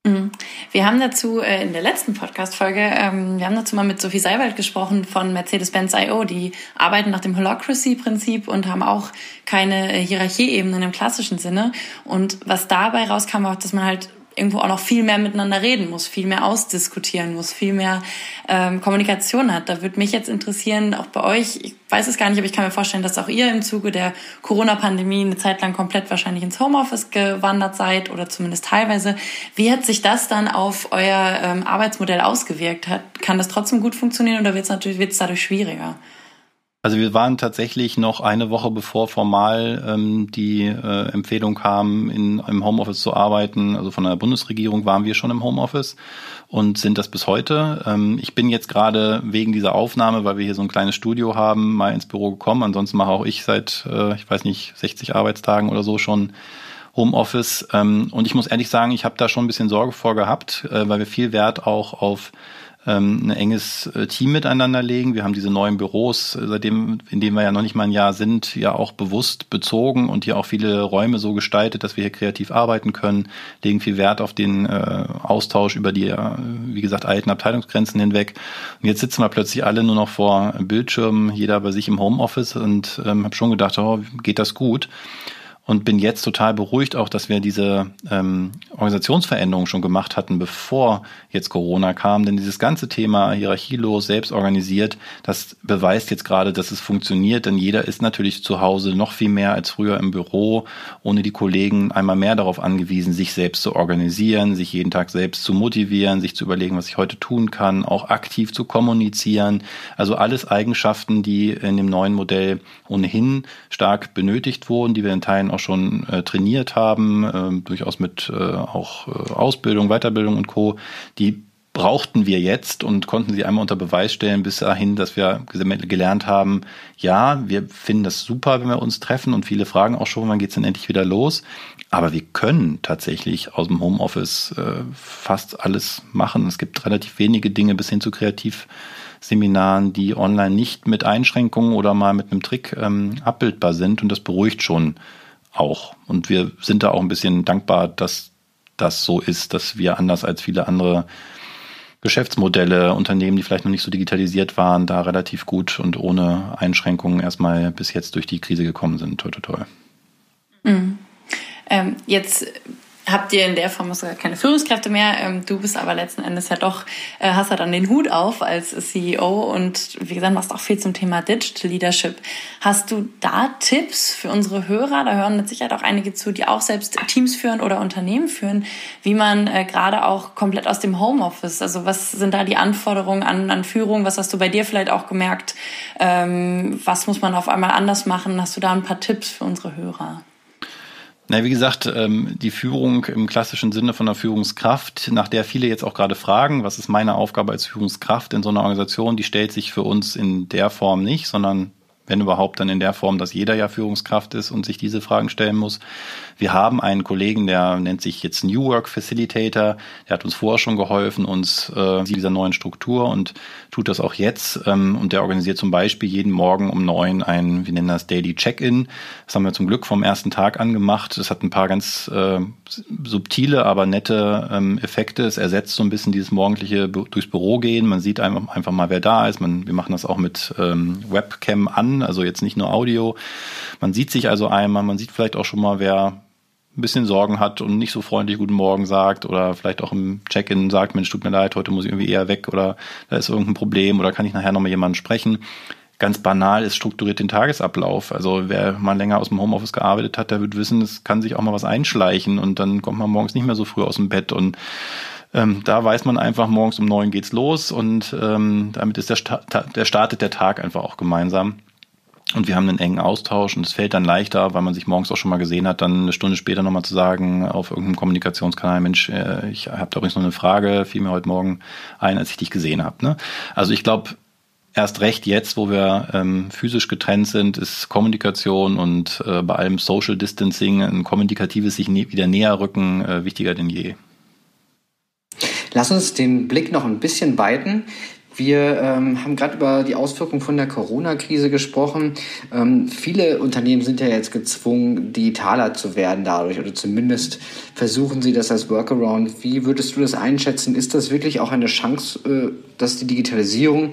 Mhm. Wir haben dazu äh, in der letzten Podcast-Folge, ähm, wir haben dazu mal mit Sophie Seiwald gesprochen von Mercedes-Benz I.O. Die arbeiten nach dem Holacracy-Prinzip und haben auch keine äh, Hierarchieebenen im klassischen Sinne. Und was dabei rauskam, war, dass man halt irgendwo auch noch viel mehr miteinander reden muss, viel mehr ausdiskutieren muss, viel mehr ähm, Kommunikation hat. Da würde mich jetzt interessieren, auch bei euch, ich weiß es gar nicht, aber ich kann mir vorstellen, dass auch ihr im Zuge der Corona-Pandemie eine Zeit lang komplett wahrscheinlich ins Homeoffice gewandert seid oder zumindest teilweise. Wie hat sich das dann auf euer ähm, Arbeitsmodell ausgewirkt? Hat, kann das trotzdem gut funktionieren oder wird es natürlich wird's dadurch schwieriger? Also wir waren tatsächlich noch eine Woche bevor formal ähm, die äh, Empfehlung kam, in, im Homeoffice zu arbeiten. Also von der Bundesregierung waren wir schon im Homeoffice und sind das bis heute. Ähm, ich bin jetzt gerade wegen dieser Aufnahme, weil wir hier so ein kleines Studio haben, mal ins Büro gekommen. Ansonsten mache auch ich seit, äh, ich weiß nicht, 60 Arbeitstagen oder so schon Homeoffice. Ähm, und ich muss ehrlich sagen, ich habe da schon ein bisschen Sorge vor gehabt, äh, weil wir viel Wert auch auf ähm, ein enges äh, Team miteinander legen. Wir haben diese neuen Büros, äh, seitdem, in denen wir ja noch nicht mal ein Jahr sind, ja auch bewusst bezogen und hier auch viele Räume so gestaltet, dass wir hier kreativ arbeiten können, legen viel Wert auf den äh, Austausch über die, äh, wie gesagt, alten Abteilungsgrenzen hinweg. Und jetzt sitzen wir plötzlich alle nur noch vor Bildschirmen, jeder bei sich im Homeoffice und ähm, habe schon gedacht, oh, geht das gut? Und bin jetzt total beruhigt auch, dass wir diese ähm, Organisationsveränderung schon gemacht hatten, bevor jetzt Corona kam. Denn dieses ganze Thema hierarchielos, selbst organisiert, das beweist jetzt gerade, dass es funktioniert. Denn jeder ist natürlich zu Hause noch viel mehr als früher im Büro, ohne die Kollegen einmal mehr darauf angewiesen, sich selbst zu organisieren, sich jeden Tag selbst zu motivieren, sich zu überlegen, was ich heute tun kann, auch aktiv zu kommunizieren. Also alles Eigenschaften, die in dem neuen Modell ohnehin stark benötigt wurden, die wir in Teilen auch schon äh, trainiert haben, äh, durchaus mit äh, auch äh, Ausbildung, Weiterbildung und Co., die brauchten wir jetzt und konnten sie einmal unter Beweis stellen bis dahin, dass wir gelernt haben, ja, wir finden das super, wenn wir uns treffen und viele fragen auch schon, wann geht's denn endlich wieder los? Aber wir können tatsächlich aus dem Homeoffice äh, fast alles machen. Es gibt relativ wenige Dinge bis hin zu Kreativseminaren, die online nicht mit Einschränkungen oder mal mit einem Trick ähm, abbildbar sind und das beruhigt schon auch. Und wir sind da auch ein bisschen dankbar, dass das so ist, dass wir anders als viele andere Geschäftsmodelle, Unternehmen, die vielleicht noch nicht so digitalisiert waren, da relativ gut und ohne Einschränkungen erstmal bis jetzt durch die Krise gekommen sind. Toi, toi, toi. Mhm. Ähm, jetzt habt ihr in der Form keine Führungskräfte mehr. Ähm, du bist aber letzten Endes ja doch, äh, hast ja dann den Hut auf als CEO und wie gesagt, machst auch viel zum Thema Digital Leadership. Hast du da Tipps für unsere Hörer? Da hören mit Sicherheit auch einige zu, die auch selbst Teams führen oder Unternehmen führen, wie man äh, gerade auch komplett aus dem Homeoffice, also was sind da die Anforderungen an, an Führung? Was hast du bei dir vielleicht auch gemerkt? Ähm, was muss man auf einmal anders machen? Hast du da ein paar Tipps für unsere Hörer? Na, wie gesagt, ähm, die Führung im klassischen Sinne von der Führungskraft, nach der viele jetzt auch gerade fragen, was ist meine Aufgabe als Führungskraft in so einer Organisation, die stellt sich für uns in der Form nicht, sondern wenn überhaupt dann in der Form, dass jeder ja Führungskraft ist und sich diese Fragen stellen muss. Wir haben einen Kollegen, der nennt sich jetzt New Work Facilitator, der hat uns vorher schon geholfen, uns äh, dieser neuen Struktur und tut das auch jetzt. Ähm, und der organisiert zum Beispiel jeden Morgen um neun ein, wir nennen das Daily Check-in. Das haben wir zum Glück vom ersten Tag angemacht. Das hat ein paar ganz äh, subtile, aber nette ähm, Effekte. Es ersetzt so ein bisschen dieses morgendliche durchs Büro gehen. Man sieht einfach, einfach mal, wer da ist. Man, wir machen das auch mit ähm, Webcam an, also jetzt nicht nur Audio. Man sieht sich also einmal, man sieht vielleicht auch schon mal, wer ein bisschen Sorgen hat und nicht so freundlich Guten Morgen sagt oder vielleicht auch im Check-in sagt, Mensch, tut mir leid, heute muss ich irgendwie eher weg oder da ist irgendein Problem oder kann ich nachher noch mal jemanden sprechen. Ganz banal ist strukturiert den Tagesablauf. Also wer mal länger aus dem Homeoffice gearbeitet hat, der wird wissen, es kann sich auch mal was einschleichen und dann kommt man morgens nicht mehr so früh aus dem Bett und ähm, da weiß man einfach, morgens um neun geht's los und ähm, damit ist der, Sta der startet der Tag einfach auch gemeinsam. Und wir haben einen engen Austausch und es fällt dann leichter, weil man sich morgens auch schon mal gesehen hat, dann eine Stunde später nochmal zu sagen auf irgendeinem Kommunikationskanal, Mensch, äh, ich habe da übrigens noch eine Frage, fiel mir heute Morgen ein, als ich dich gesehen habe. Ne? Also ich glaube, erst recht jetzt, wo wir ähm, physisch getrennt sind, ist Kommunikation und äh, bei allem Social Distancing ein kommunikatives sich ne wieder näher rücken äh, wichtiger denn je. Lass uns den Blick noch ein bisschen weiten. Wir ähm, haben gerade über die Auswirkungen von der Corona-Krise gesprochen. Ähm, viele Unternehmen sind ja jetzt gezwungen, digitaler zu werden dadurch oder zumindest versuchen sie das als Workaround. Wie würdest du das einschätzen? Ist das wirklich auch eine Chance, äh, dass die Digitalisierung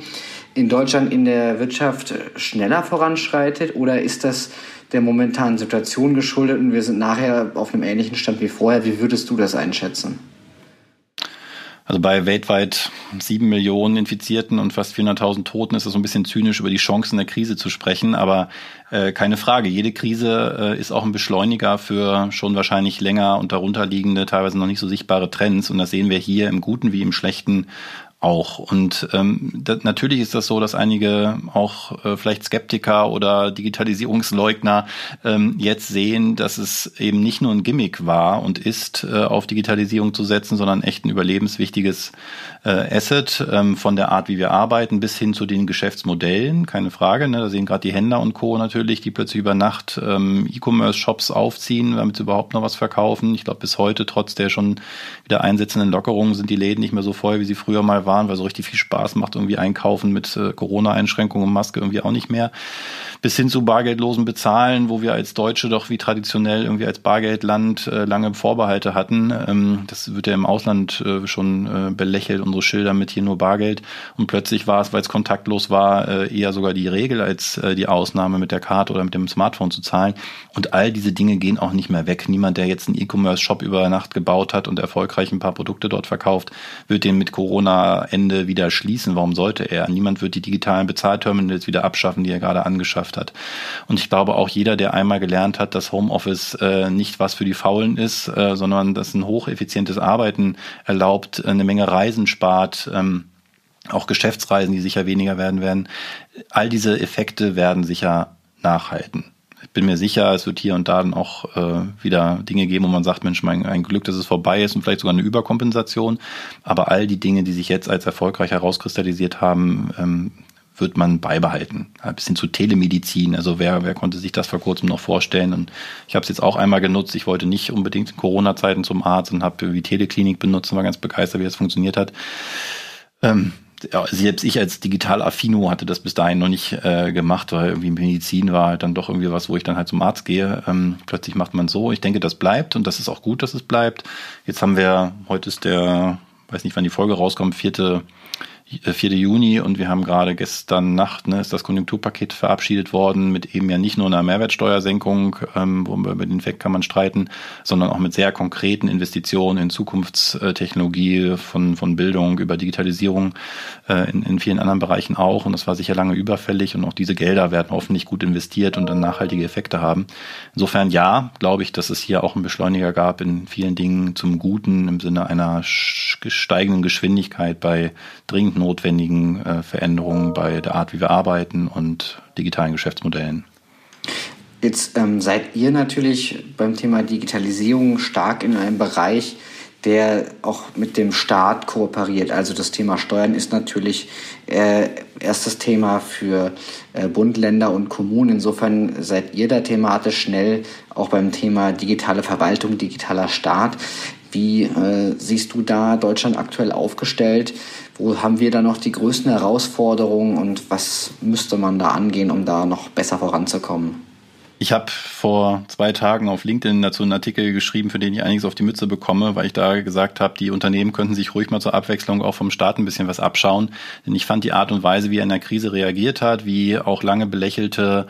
in Deutschland in der Wirtschaft schneller voranschreitet oder ist das der momentanen Situation geschuldet und wir sind nachher auf einem ähnlichen Stand wie vorher? Wie würdest du das einschätzen? Also bei weltweit sieben Millionen Infizierten und fast 400.000 Toten ist es so ein bisschen zynisch, über die Chancen der Krise zu sprechen. Aber äh, keine Frage, jede Krise äh, ist auch ein Beschleuniger für schon wahrscheinlich länger und darunter liegende, teilweise noch nicht so sichtbare Trends. Und das sehen wir hier im Guten wie im Schlechten auch. Und ähm, das, natürlich ist das so, dass einige auch äh, vielleicht Skeptiker oder Digitalisierungsleugner ähm, jetzt sehen, dass es eben nicht nur ein Gimmick war und ist, äh, auf Digitalisierung zu setzen, sondern echt ein überlebenswichtiges äh, Asset ähm, von der Art, wie wir arbeiten, bis hin zu den Geschäftsmodellen, keine Frage. Ne? Da sehen gerade die Händler und Co. natürlich, die plötzlich über Nacht ähm, E-Commerce-Shops aufziehen, damit sie überhaupt noch was verkaufen. Ich glaube, bis heute, trotz der schon wieder einsetzenden Lockerungen, sind die Läden nicht mehr so voll, wie sie früher mal waren, weil so richtig viel Spaß macht irgendwie einkaufen mit äh, Corona-Einschränkungen und Maske irgendwie auch nicht mehr. Bis hin zu bargeldlosen Bezahlen, wo wir als Deutsche doch wie traditionell irgendwie als Bargeldland äh, lange Vorbehalte hatten. Ähm, das wird ja im Ausland äh, schon äh, belächelt, unsere Schilder mit hier nur Bargeld. Und plötzlich war es, weil es kontaktlos war, äh, eher sogar die Regel als äh, die Ausnahme mit der Karte oder mit dem Smartphone zu zahlen. Und all diese Dinge gehen auch nicht mehr weg. Niemand, der jetzt einen E-Commerce-Shop über Nacht gebaut hat und erfolgreich ein paar Produkte dort verkauft, wird den mit Corona-Ende wieder schließen. Warum sollte er? Niemand wird die digitalen Bezahlterminals wieder abschaffen, die er gerade angeschafft hat. Und ich glaube auch jeder, der einmal gelernt hat, dass Homeoffice äh, nicht was für die Faulen ist, sondern dass ein hocheffizientes Arbeiten erlaubt, eine Menge Reisen spart, ähm, auch Geschäftsreisen, die sicher weniger werden werden. All diese Effekte werden sicher nachhalten ich bin mir sicher, es wird hier und da dann auch äh, wieder Dinge geben, wo man sagt, Mensch, mein ein Glück, dass es vorbei ist und vielleicht sogar eine Überkompensation. Aber all die Dinge, die sich jetzt als erfolgreich herauskristallisiert haben, ähm, wird man beibehalten. Ein bisschen zu Telemedizin. Also wer, wer konnte sich das vor kurzem noch vorstellen? Und ich habe es jetzt auch einmal genutzt. Ich wollte nicht unbedingt in Corona-Zeiten zum Arzt und habe wie Teleklinik benutzt und war ganz begeistert, wie das funktioniert hat. Ähm, ja, selbst ich als Digital-Affino hatte das bis dahin noch nicht äh, gemacht, weil irgendwie Medizin war halt dann doch irgendwie was, wo ich dann halt zum Arzt gehe. Ähm, plötzlich macht man so. Ich denke, das bleibt und das ist auch gut, dass es bleibt. Jetzt haben wir, heute ist der, weiß nicht, wann die Folge rauskommt, vierte 4. Äh, Juni und wir haben gerade gestern Nacht ne, ist das Konjunkturpaket verabschiedet worden mit eben ja nicht nur einer Mehrwertsteuersenkung, ähm, wo über den Effekt kann man streiten, sondern auch mit sehr konkreten Investitionen in Zukunftstechnologie von, von Bildung über Digitalisierung äh, in, in vielen anderen Bereichen auch. Und das war sicher lange überfällig und auch diese Gelder werden hoffentlich gut investiert und dann nachhaltige Effekte haben. Insofern ja, glaube ich, dass es hier auch einen Beschleuniger gab in vielen Dingen zum Guten im Sinne einer steigenden Geschwindigkeit bei dringend notwendigen äh, Veränderungen bei der Art, wie wir arbeiten und digitalen Geschäftsmodellen. Jetzt ähm, seid ihr natürlich beim Thema Digitalisierung stark in einem Bereich, der auch mit dem Staat kooperiert. Also das Thema Steuern ist natürlich äh, erstes Thema für äh, Bund, Länder und Kommunen. Insofern seid ihr da thematisch schnell auch beim Thema digitale Verwaltung, digitaler Staat. Wie äh, siehst du da Deutschland aktuell aufgestellt? Wo haben wir da noch die größten Herausforderungen und was müsste man da angehen, um da noch besser voranzukommen? Ich habe vor zwei Tagen auf LinkedIn dazu einen Artikel geschrieben, für den ich einiges auf die Mütze bekomme, weil ich da gesagt habe, die Unternehmen könnten sich ruhig mal zur Abwechslung auch vom Staat ein bisschen was abschauen. Denn ich fand die Art und Weise, wie er in der Krise reagiert hat, wie auch lange belächelte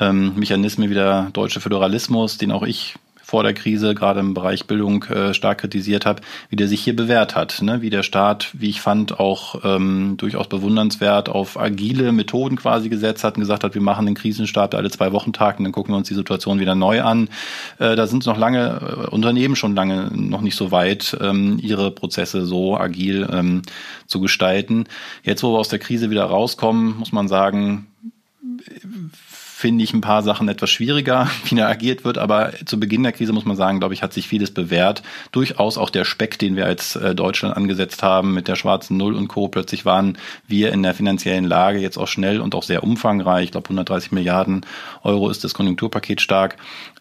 ähm, Mechanismen wie der deutsche Föderalismus, den auch ich vor der Krise, gerade im Bereich Bildung, äh, stark kritisiert habe, wie der sich hier bewährt hat. Ne? Wie der Staat, wie ich fand, auch ähm, durchaus bewundernswert auf agile Methoden quasi gesetzt hat und gesagt hat, wir machen den Krisenstab alle zwei Wochen Tag und dann gucken wir uns die Situation wieder neu an. Äh, da sind noch lange, äh, Unternehmen schon lange noch nicht so weit, ähm, ihre Prozesse so agil ähm, zu gestalten. Jetzt, wo wir aus der Krise wieder rauskommen, muss man sagen, finde ich ein paar Sachen etwas schwieriger, wie da agiert wird. Aber zu Beginn der Krise muss man sagen, glaube ich, hat sich vieles bewährt. Durchaus auch der Speck, den wir als äh, Deutschland angesetzt haben mit der schwarzen Null und Co. Plötzlich waren wir in der finanziellen Lage jetzt auch schnell und auch sehr umfangreich. Ich glaube, 130 Milliarden Euro ist das Konjunkturpaket stark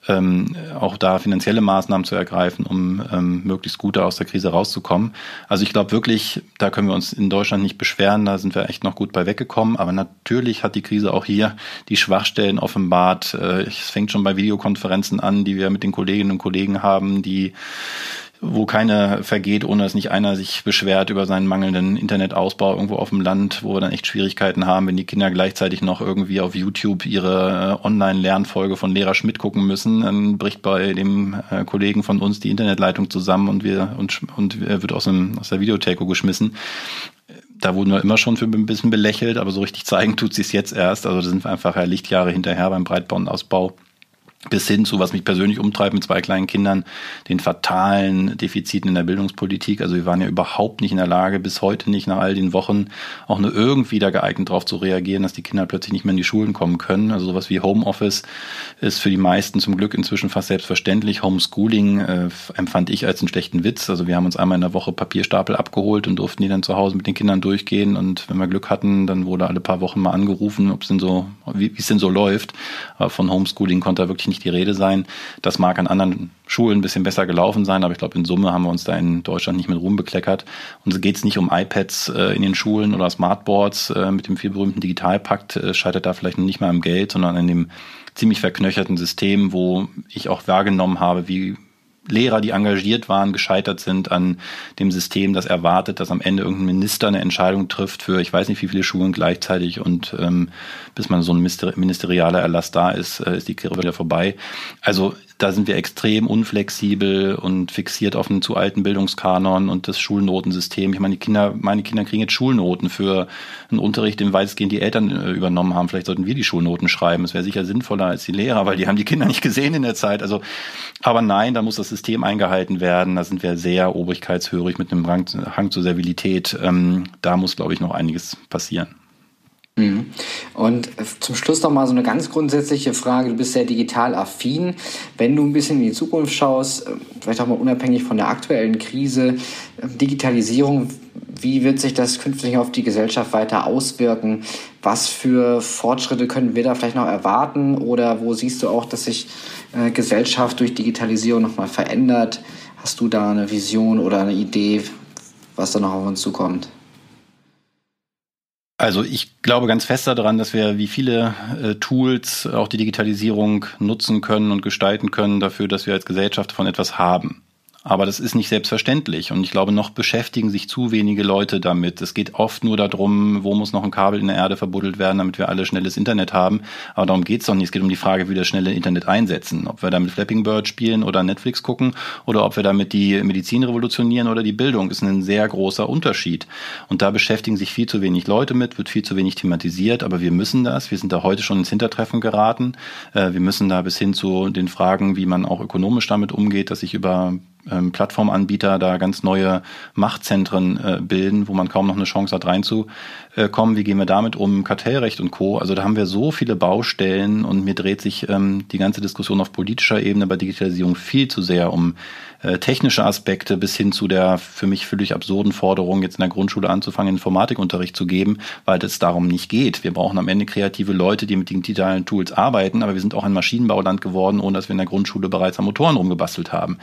ähm, auch da finanzielle Maßnahmen zu ergreifen, um ähm, möglichst gut aus der Krise rauszukommen. Also ich glaube wirklich, da können wir uns in Deutschland nicht beschweren, da sind wir echt noch gut bei weggekommen. Aber natürlich hat die Krise auch hier die Schwachstellen offenbart. Äh, es fängt schon bei Videokonferenzen an, die wir mit den Kolleginnen und Kollegen haben, die wo keine vergeht, ohne dass nicht einer sich beschwert über seinen mangelnden Internetausbau irgendwo auf dem Land, wo wir dann echt Schwierigkeiten haben, wenn die Kinder gleichzeitig noch irgendwie auf YouTube ihre äh, Online-Lernfolge von Lehrer Schmidt gucken müssen, dann bricht bei dem äh, Kollegen von uns die Internetleitung zusammen und wir und, und wird aus, dem, aus der Videotheko geschmissen da wurden wir immer schon für ein bisschen belächelt, aber so richtig zeigen tut sie es jetzt erst. Also da sind wir einfach ja Lichtjahre hinterher beim Breitbandausbau bis hin zu, was mich persönlich umtreibt mit zwei kleinen Kindern, den fatalen Defiziten in der Bildungspolitik. Also wir waren ja überhaupt nicht in der Lage, bis heute nicht nach all den Wochen auch nur irgendwie da geeignet darauf zu reagieren, dass die Kinder plötzlich nicht mehr in die Schulen kommen können. Also sowas wie Homeoffice ist für die meisten zum Glück inzwischen fast selbstverständlich. Homeschooling äh, empfand ich als einen schlechten Witz. Also wir haben uns einmal in der Woche Papierstapel abgeholt und durften die dann zu Hause mit den Kindern durchgehen. Und wenn wir Glück hatten, dann wurde alle paar Wochen mal angerufen, ob es denn so, wie es denn so läuft. Aber von Homeschooling konnte er wirklich nicht nicht die Rede sein. Das mag an anderen Schulen ein bisschen besser gelaufen sein, aber ich glaube, in Summe haben wir uns da in Deutschland nicht mit Ruhm bekleckert. Und so geht es nicht um iPads äh, in den Schulen oder Smartboards äh, mit dem vielberühmten Digitalpakt. Äh, scheitert da vielleicht nicht mal am Geld, sondern an dem ziemlich verknöcherten System, wo ich auch wahrgenommen habe, wie Lehrer, die engagiert waren, gescheitert sind an dem System, das erwartet, dass am Ende irgendein Minister eine Entscheidung trifft für ich weiß nicht wie viele Schulen gleichzeitig und ähm, bis man so ein ministerialer Erlass da ist, äh, ist die Kirche wieder vorbei. Also da sind wir extrem unflexibel und fixiert auf einen zu alten Bildungskanon und das Schulnotensystem. Ich meine, die Kinder, meine Kinder kriegen jetzt Schulnoten für einen Unterricht, den weitestgehend die Eltern äh, übernommen haben. Vielleicht sollten wir die Schulnoten schreiben. Es wäre sicher sinnvoller als die Lehrer, weil die haben die Kinder nicht gesehen in der Zeit. Also, aber nein, da muss das System eingehalten werden. Da sind wir sehr obrigkeitshörig mit einem Hang zur Servilität. Ähm, da muss, glaube ich, noch einiges passieren. Mhm. Und zum Schluss noch mal so eine ganz grundsätzliche Frage. Du bist sehr digital affin. Wenn du ein bisschen in die Zukunft schaust, vielleicht auch mal unabhängig von der aktuellen Krise, Digitalisierung, wie wird sich das künftig auf die Gesellschaft weiter auswirken? Was für Fortschritte können wir da vielleicht noch erwarten? Oder wo siehst du auch, dass sich äh, Gesellschaft durch Digitalisierung nochmal verändert? Hast du da eine Vision oder eine Idee, was da noch auf uns zukommt? Also ich glaube ganz fest daran, dass wir wie viele äh, Tools auch die Digitalisierung nutzen können und gestalten können dafür, dass wir als Gesellschaft von etwas haben. Aber das ist nicht selbstverständlich. Und ich glaube, noch beschäftigen sich zu wenige Leute damit. Es geht oft nur darum, wo muss noch ein Kabel in der Erde verbuddelt werden, damit wir alle schnelles Internet haben. Aber darum geht es doch nicht. Es geht um die Frage, wie wir das schnelle Internet einsetzen. Ob wir damit Flapping Bird spielen oder Netflix gucken oder ob wir damit die Medizin revolutionieren oder die Bildung, ist ein sehr großer Unterschied. Und da beschäftigen sich viel zu wenig Leute mit, wird viel zu wenig thematisiert. Aber wir müssen das. Wir sind da heute schon ins Hintertreffen geraten. Äh, wir müssen da bis hin zu den Fragen, wie man auch ökonomisch damit umgeht, dass sich über ähm, Plattformanbieter da ganz neue Machtzentren äh, bilden, wo man kaum noch eine Chance hat reinzukommen. Wie gehen wir damit um? Kartellrecht und Co. Also da haben wir so viele Baustellen und mir dreht sich ähm, die ganze Diskussion auf politischer Ebene bei Digitalisierung viel zu sehr um äh, technische Aspekte bis hin zu der für mich völlig absurden Forderung, jetzt in der Grundschule anzufangen, Informatikunterricht zu geben, weil es darum nicht geht. Wir brauchen am Ende kreative Leute, die mit digitalen Tools arbeiten, aber wir sind auch ein Maschinenbauland geworden, ohne dass wir in der Grundschule bereits an Motoren rumgebastelt haben.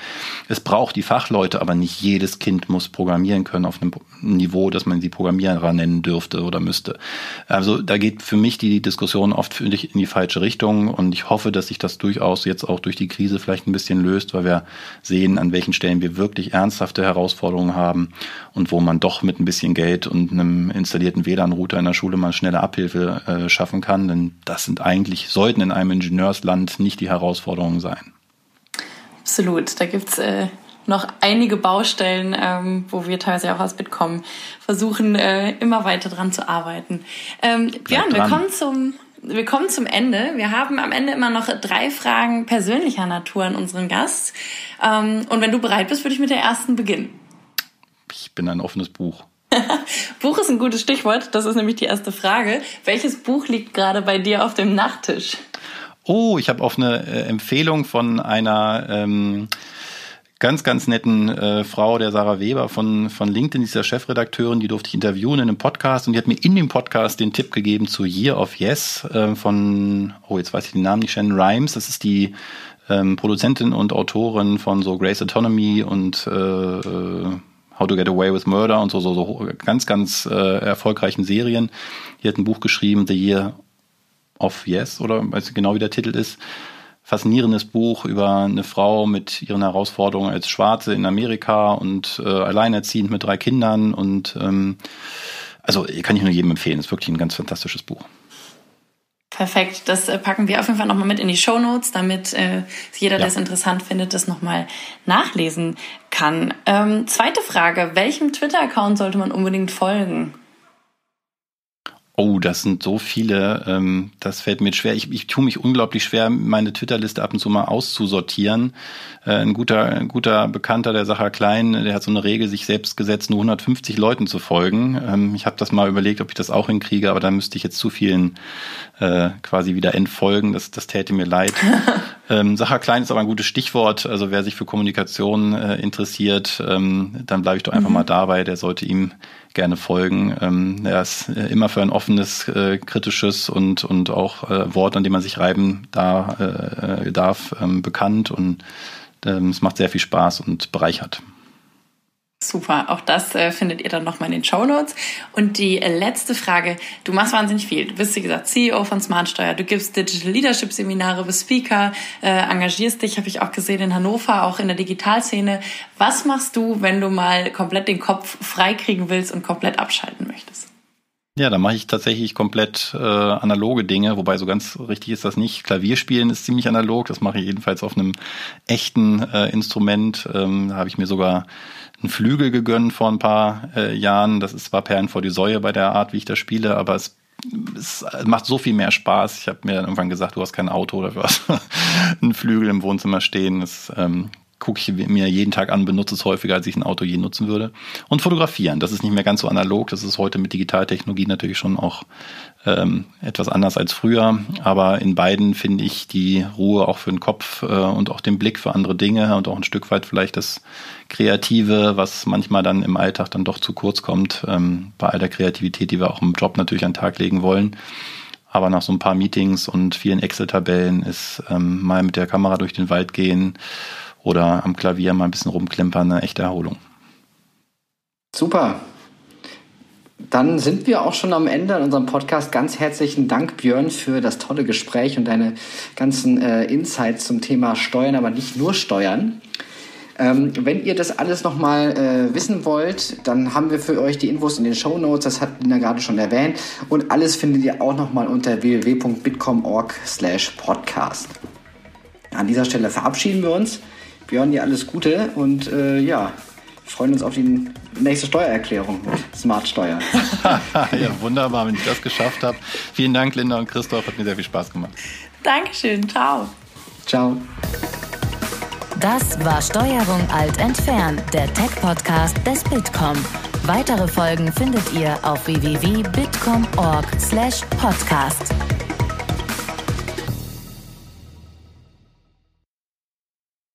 Es braucht die Fachleute, aber nicht jedes Kind muss programmieren können auf einem Niveau, dass man sie Programmierer nennen dürfte oder müsste. Also da geht für mich die Diskussion oft in die falsche Richtung und ich hoffe, dass sich das durchaus jetzt auch durch die Krise vielleicht ein bisschen löst, weil wir sehen, an welchen Stellen wir wirklich ernsthafte Herausforderungen haben und wo man doch mit ein bisschen Geld und einem installierten WLAN-Router in der Schule mal schnelle Abhilfe äh, schaffen kann. Denn das sind eigentlich, sollten in einem Ingenieursland nicht die Herausforderungen sein. Absolut. Da gibt's äh, noch einige Baustellen, ähm, wo wir teilweise auch aus Bitkom versuchen, äh, immer weiter dran zu arbeiten. Ähm, Björn, wir kommen zum wir kommen zum Ende. Wir haben am Ende immer noch drei Fragen persönlicher Natur an unseren Gast. Ähm, und wenn du bereit bist, würde ich mit der ersten beginnen. Ich bin ein offenes Buch. Buch ist ein gutes Stichwort. Das ist nämlich die erste Frage. Welches Buch liegt gerade bei dir auf dem Nachttisch? Oh, ich habe auf eine äh, Empfehlung von einer ähm, ganz, ganz netten äh, Frau, der Sarah Weber von, von LinkedIn, dieser Chefredakteurin, die durfte ich interviewen in einem Podcast und die hat mir in dem Podcast den Tipp gegeben zu Year of Yes äh, von, oh, jetzt weiß ich den Namen nicht, Shannon Rhimes. Das ist die ähm, Produzentin und Autorin von so Grace Autonomy und äh, äh, How to Get Away with Murder und so, so, so ganz, ganz äh, erfolgreichen Serien. Die hat ein Buch geschrieben, The Year of Yes, oder weiß ich genau, wie der Titel ist faszinierendes Buch über eine Frau mit ihren Herausforderungen als Schwarze in Amerika und äh, alleinerziehend mit drei Kindern und ähm, also kann ich nur jedem empfehlen. Ist wirklich ein ganz fantastisches Buch. Perfekt, das äh, packen wir auf jeden Fall nochmal mit in die Show Notes, damit äh, jeder, ja. der es interessant findet, das nochmal nachlesen kann. Ähm, zweite Frage, welchem Twitter-Account sollte man unbedingt folgen? Oh, das sind so viele, ähm, das fällt mir schwer. Ich, ich tue mich unglaublich schwer, meine Twitter-Liste ab und zu mal auszusortieren. Äh, ein guter, ein guter Bekannter, der Sacher Klein, der hat so eine Regel sich selbst gesetzt, nur 150 Leuten zu folgen. Ähm, ich habe das mal überlegt, ob ich das auch hinkriege, aber da müsste ich jetzt zu vielen äh, quasi wieder entfolgen. Das, das täte mir leid. ähm, Sacher Klein ist aber ein gutes Stichwort. Also wer sich für Kommunikation äh, interessiert, ähm, dann bleibe ich doch einfach mhm. mal dabei. Der sollte ihm gerne folgen. Ähm, er ist äh, immer für ein offenes, äh, kritisches und, und auch äh, Wort, an dem man sich reiben da, äh, darf, ähm, bekannt und ähm, es macht sehr viel Spaß und bereichert. Super, auch das äh, findet ihr dann nochmal in den Show Notes. Und die äh, letzte Frage, du machst wahnsinnig viel. Du bist, wie gesagt, CEO von Smartsteuer, du gibst Digital Leadership Seminare, bist Speaker, äh, engagierst dich, habe ich auch gesehen, in Hannover, auch in der Digitalszene. Was machst du, wenn du mal komplett den Kopf freikriegen willst und komplett abschalten möchtest? Ja, da mache ich tatsächlich komplett äh, analoge Dinge, wobei so ganz richtig ist das nicht. Klavierspielen ist ziemlich analog, das mache ich jedenfalls auf einem echten äh, Instrument. Ähm, da habe ich mir sogar einen Flügel gegönnt vor ein paar äh, Jahren. Das ist zwar Perlen vor die Säue bei der Art, wie ich das spiele, aber es, es macht so viel mehr Spaß. Ich habe mir dann irgendwann gesagt, du hast kein Auto oder hast einen Flügel im Wohnzimmer stehen. Das ähm, gucke ich mir jeden Tag an, benutze es häufiger, als ich ein Auto je nutzen würde. Und fotografieren, das ist nicht mehr ganz so analog, das ist heute mit Digitaltechnologie natürlich schon auch ähm, etwas anders als früher. Aber in beiden finde ich die Ruhe auch für den Kopf äh, und auch den Blick für andere Dinge und auch ein Stück weit vielleicht das Kreative, was manchmal dann im Alltag dann doch zu kurz kommt, ähm, bei all der Kreativität, die wir auch im Job natürlich an den Tag legen wollen. Aber nach so ein paar Meetings und vielen Excel-Tabellen ist ähm, mal mit der Kamera durch den Wald gehen oder am Klavier mal ein bisschen rumklimpern, eine echte Erholung. Super. Dann sind wir auch schon am Ende an unserem Podcast. Ganz herzlichen Dank, Björn, für das tolle Gespräch und deine ganzen äh, Insights zum Thema Steuern, aber nicht nur Steuern. Ähm, wenn ihr das alles nochmal äh, wissen wollt, dann haben wir für euch die Infos in den Show Notes, das hat Lina gerade schon erwähnt. Und alles findet ihr auch nochmal unter www.bitcom.org slash podcast. An dieser Stelle verabschieden wir uns. Björn, dir alles Gute und äh, ja, freuen uns auf die nächste Steuererklärung mit Smart Steuer. ja, wunderbar, wenn ich das geschafft habe. Vielen Dank, Linda und Christoph, hat mir sehr viel Spaß gemacht. Dankeschön, ciao. Ciao. Das war Steuerung alt entfernt, der Tech-Podcast des Bitkom. Weitere Folgen findet ihr auf www.bitkom.org/podcast.